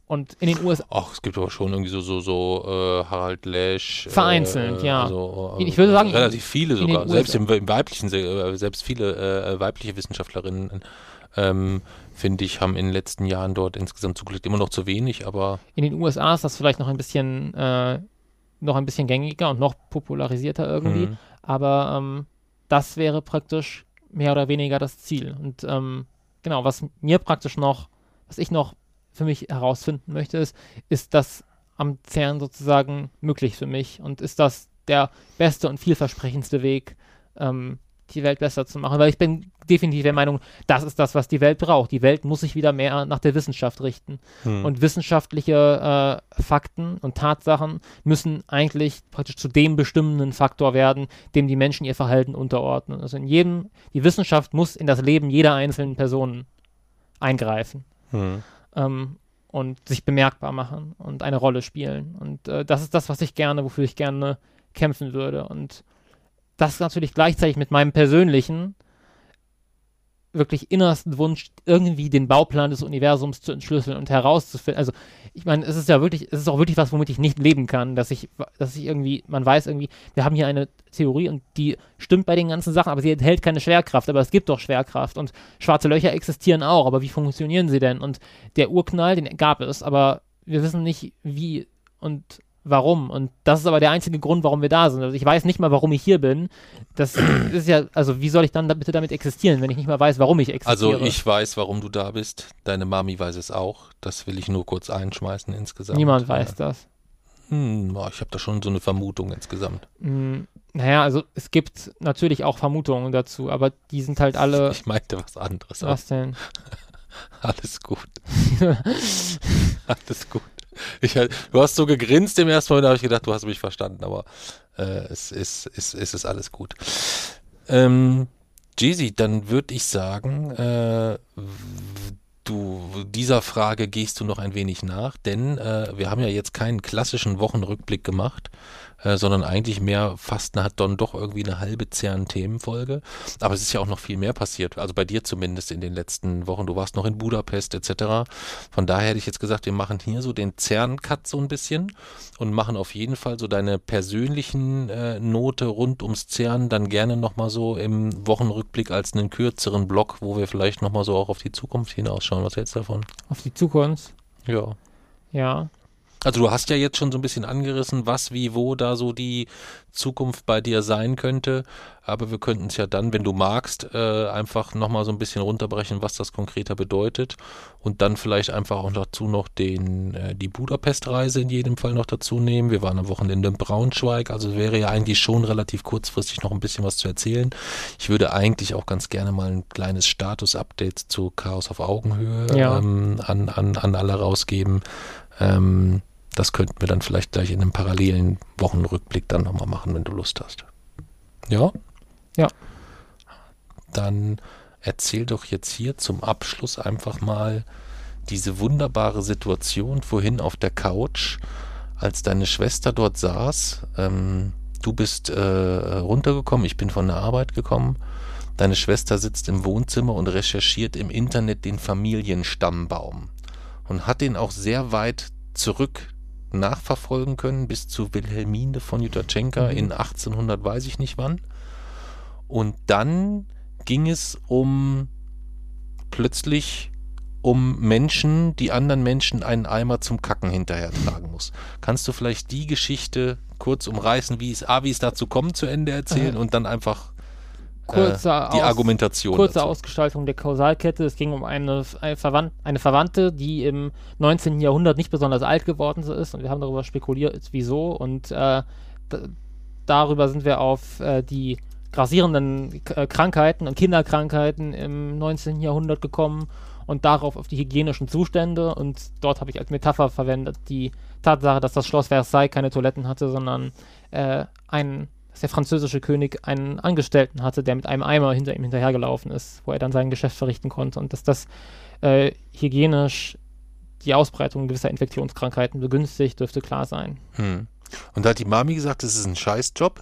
Und in den USA. Ach, es gibt aber schon irgendwie so, so, so äh, Harald Lesch. Vereinzelt, äh, ja. Also, ich würde sagen. Relativ viele sogar. Selbst im, im, weiblichen, äh, selbst viele äh, weibliche Wissenschaftlerinnen ähm, finde ich, haben in den letzten Jahren dort insgesamt zugelegt immer noch zu wenig, aber. In den USA ist das vielleicht noch ein bisschen, äh, noch ein bisschen gängiger und noch popularisierter irgendwie, mhm. aber ähm, das wäre praktisch mehr oder weniger das Ziel. Und ähm, genau, was mir praktisch noch, was ich noch für mich herausfinden möchte, ist, ist das am CERN sozusagen möglich für mich und ist das der beste und vielversprechendste Weg, ähm, die Welt besser zu machen, weil ich bin definitiv der Meinung, das ist das, was die Welt braucht. Die Welt muss sich wieder mehr nach der Wissenschaft richten. Hm. Und wissenschaftliche äh, Fakten und Tatsachen müssen eigentlich praktisch zu dem bestimmenden Faktor werden, dem die Menschen ihr Verhalten unterordnen. Also in jedem, die Wissenschaft muss in das Leben jeder einzelnen Person eingreifen. Hm. Ähm, und sich bemerkbar machen und eine Rolle spielen. Und äh, das ist das, was ich gerne, wofür ich gerne kämpfen würde. Und das natürlich gleichzeitig mit meinem persönlichen, wirklich innersten Wunsch, irgendwie den Bauplan des Universums zu entschlüsseln und herauszufinden. Also, ich meine, es ist ja wirklich, es ist auch wirklich was, womit ich nicht leben kann, dass ich, dass ich irgendwie, man weiß irgendwie, wir haben hier eine Theorie und die stimmt bei den ganzen Sachen, aber sie enthält keine Schwerkraft, aber es gibt doch Schwerkraft und schwarze Löcher existieren auch, aber wie funktionieren sie denn? Und der Urknall, den gab es, aber wir wissen nicht, wie und warum. Und das ist aber der einzige Grund, warum wir da sind. Also ich weiß nicht mal, warum ich hier bin. Das ist ja, also wie soll ich dann da bitte damit existieren, wenn ich nicht mal weiß, warum ich existiere? Also ich weiß, warum du da bist. Deine Mami weiß es auch. Das will ich nur kurz einschmeißen insgesamt. Niemand weiß ja. das. Hm, ich habe da schon so eine Vermutung insgesamt. Hm, naja, also es gibt natürlich auch Vermutungen dazu, aber die sind halt alle. Ich meinte was anderes. Was denn? Alles gut. Alles gut. Ich, du hast so gegrinst im ersten Moment, da habe ich gedacht, du hast mich verstanden, aber äh, es, ist, es, es ist alles gut. Ähm, Jeezy, dann würde ich sagen, äh, du, dieser Frage gehst du noch ein wenig nach, denn äh, wir haben ja jetzt keinen klassischen Wochenrückblick gemacht, äh, sondern eigentlich mehr fast hat dann doch irgendwie eine halbe CERN-Themenfolge. Aber es ist ja auch noch viel mehr passiert, also bei dir zumindest in den letzten Wochen. Du warst noch in Budapest etc. Von daher hätte ich jetzt gesagt, wir machen hier so den CERN-Cut so ein bisschen und machen auf jeden Fall so deine persönlichen äh, Note rund ums CERN dann gerne nochmal so im Wochenrückblick als einen kürzeren Block, wo wir vielleicht nochmal so auch auf die Zukunft hinausschauen. Was hältst du davon? Auf die Zukunft? Ja. Ja. Also du hast ja jetzt schon so ein bisschen angerissen, was, wie, wo da so die Zukunft bei dir sein könnte. Aber wir könnten es ja dann, wenn du magst, äh, einfach nochmal so ein bisschen runterbrechen, was das konkreter bedeutet. Und dann vielleicht einfach auch dazu noch den, äh, die Budapest-Reise in jedem Fall noch dazu nehmen. Wir waren am Wochenende in Braunschweig, also wäre ja eigentlich schon relativ kurzfristig noch ein bisschen was zu erzählen. Ich würde eigentlich auch ganz gerne mal ein kleines Status-Update zu Chaos auf Augenhöhe ja. ähm, an, an, an alle rausgeben. Ähm, das könnten wir dann vielleicht gleich in einem parallelen Wochenrückblick dann nochmal machen, wenn du Lust hast. Ja? Ja. Dann erzähl doch jetzt hier zum Abschluss einfach mal diese wunderbare Situation vorhin auf der Couch, als deine Schwester dort saß. Ähm, du bist äh, runtergekommen, ich bin von der Arbeit gekommen. Deine Schwester sitzt im Wohnzimmer und recherchiert im Internet den Familienstammbaum und hat den auch sehr weit zurück nachverfolgen können bis zu Wilhelmine von Jutachenka mhm. in 1800 weiß ich nicht wann. Und dann ging es um plötzlich um Menschen, die anderen Menschen einen Eimer zum Kacken hinterher tragen muss. Kannst du vielleicht die Geschichte kurz umreißen, wie es, A, wie es dazu kommt, zu Ende erzählen und dann einfach Kurze äh, die Aus- Argumentation Kurze dazu. Ausgestaltung der Kausalkette. Es ging um eine, eine, Verwand eine Verwandte, die im 19. Jahrhundert nicht besonders alt geworden ist. Und wir haben darüber spekuliert, wieso. Und äh, darüber sind wir auf äh, die grassierenden K äh, Krankheiten und Kinderkrankheiten im 19. Jahrhundert gekommen und darauf auf die hygienischen Zustände. Und dort habe ich als Metapher verwendet die Tatsache, dass das Schloss Versailles keine Toiletten hatte, sondern äh, ein, dass der französische König einen Angestellten hatte, der mit einem Eimer hinter ihm hinterhergelaufen ist, wo er dann sein Geschäft verrichten konnte. Und dass das äh, hygienisch die Ausbreitung gewisser Infektionskrankheiten begünstigt, dürfte klar sein. Hm. Und da hat die Mami gesagt, das ist ein Scheißjob,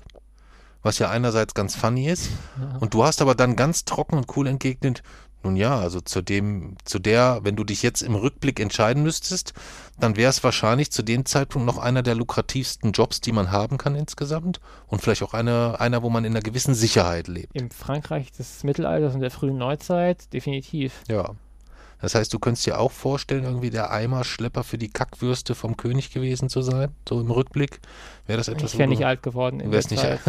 was ja einerseits ganz funny ist. Ja. Und du hast aber dann ganz trocken und cool entgegnet, nun ja, also zu dem, zu der, wenn du dich jetzt im Rückblick entscheiden müsstest, dann wäre es wahrscheinlich zu dem Zeitpunkt noch einer der lukrativsten Jobs, die man haben kann insgesamt. Und vielleicht auch einer, einer, wo man in einer gewissen Sicherheit lebt. Im Frankreich des Mittelalters und der frühen Neuzeit definitiv. Ja. Das heißt, du könntest dir auch vorstellen, irgendwie der Eimerschlepper für die Kackwürste vom König gewesen zu sein, so im Rückblick. Wäre das etwas, Ich wäre nicht alt geworden Du wärst nicht Zeit.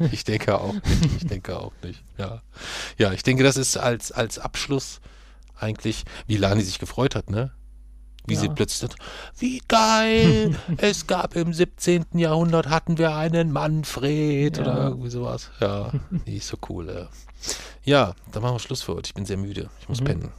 ich denke auch nicht. Ich denke auch nicht. Ja, ja ich denke, das ist als, als Abschluss eigentlich, wie Lani sich gefreut hat, ne? Wie sie Ja. plötzlich sagt, wie geil, es gab im 17. Jahrhundert hatten wir einen Manfred Ja. oder irgendwie sowas. Ja, nicht so cool. Ja. ja, dann machen wir Schluss für heute. Ich bin sehr müde. Ich muss Mhm. pennen.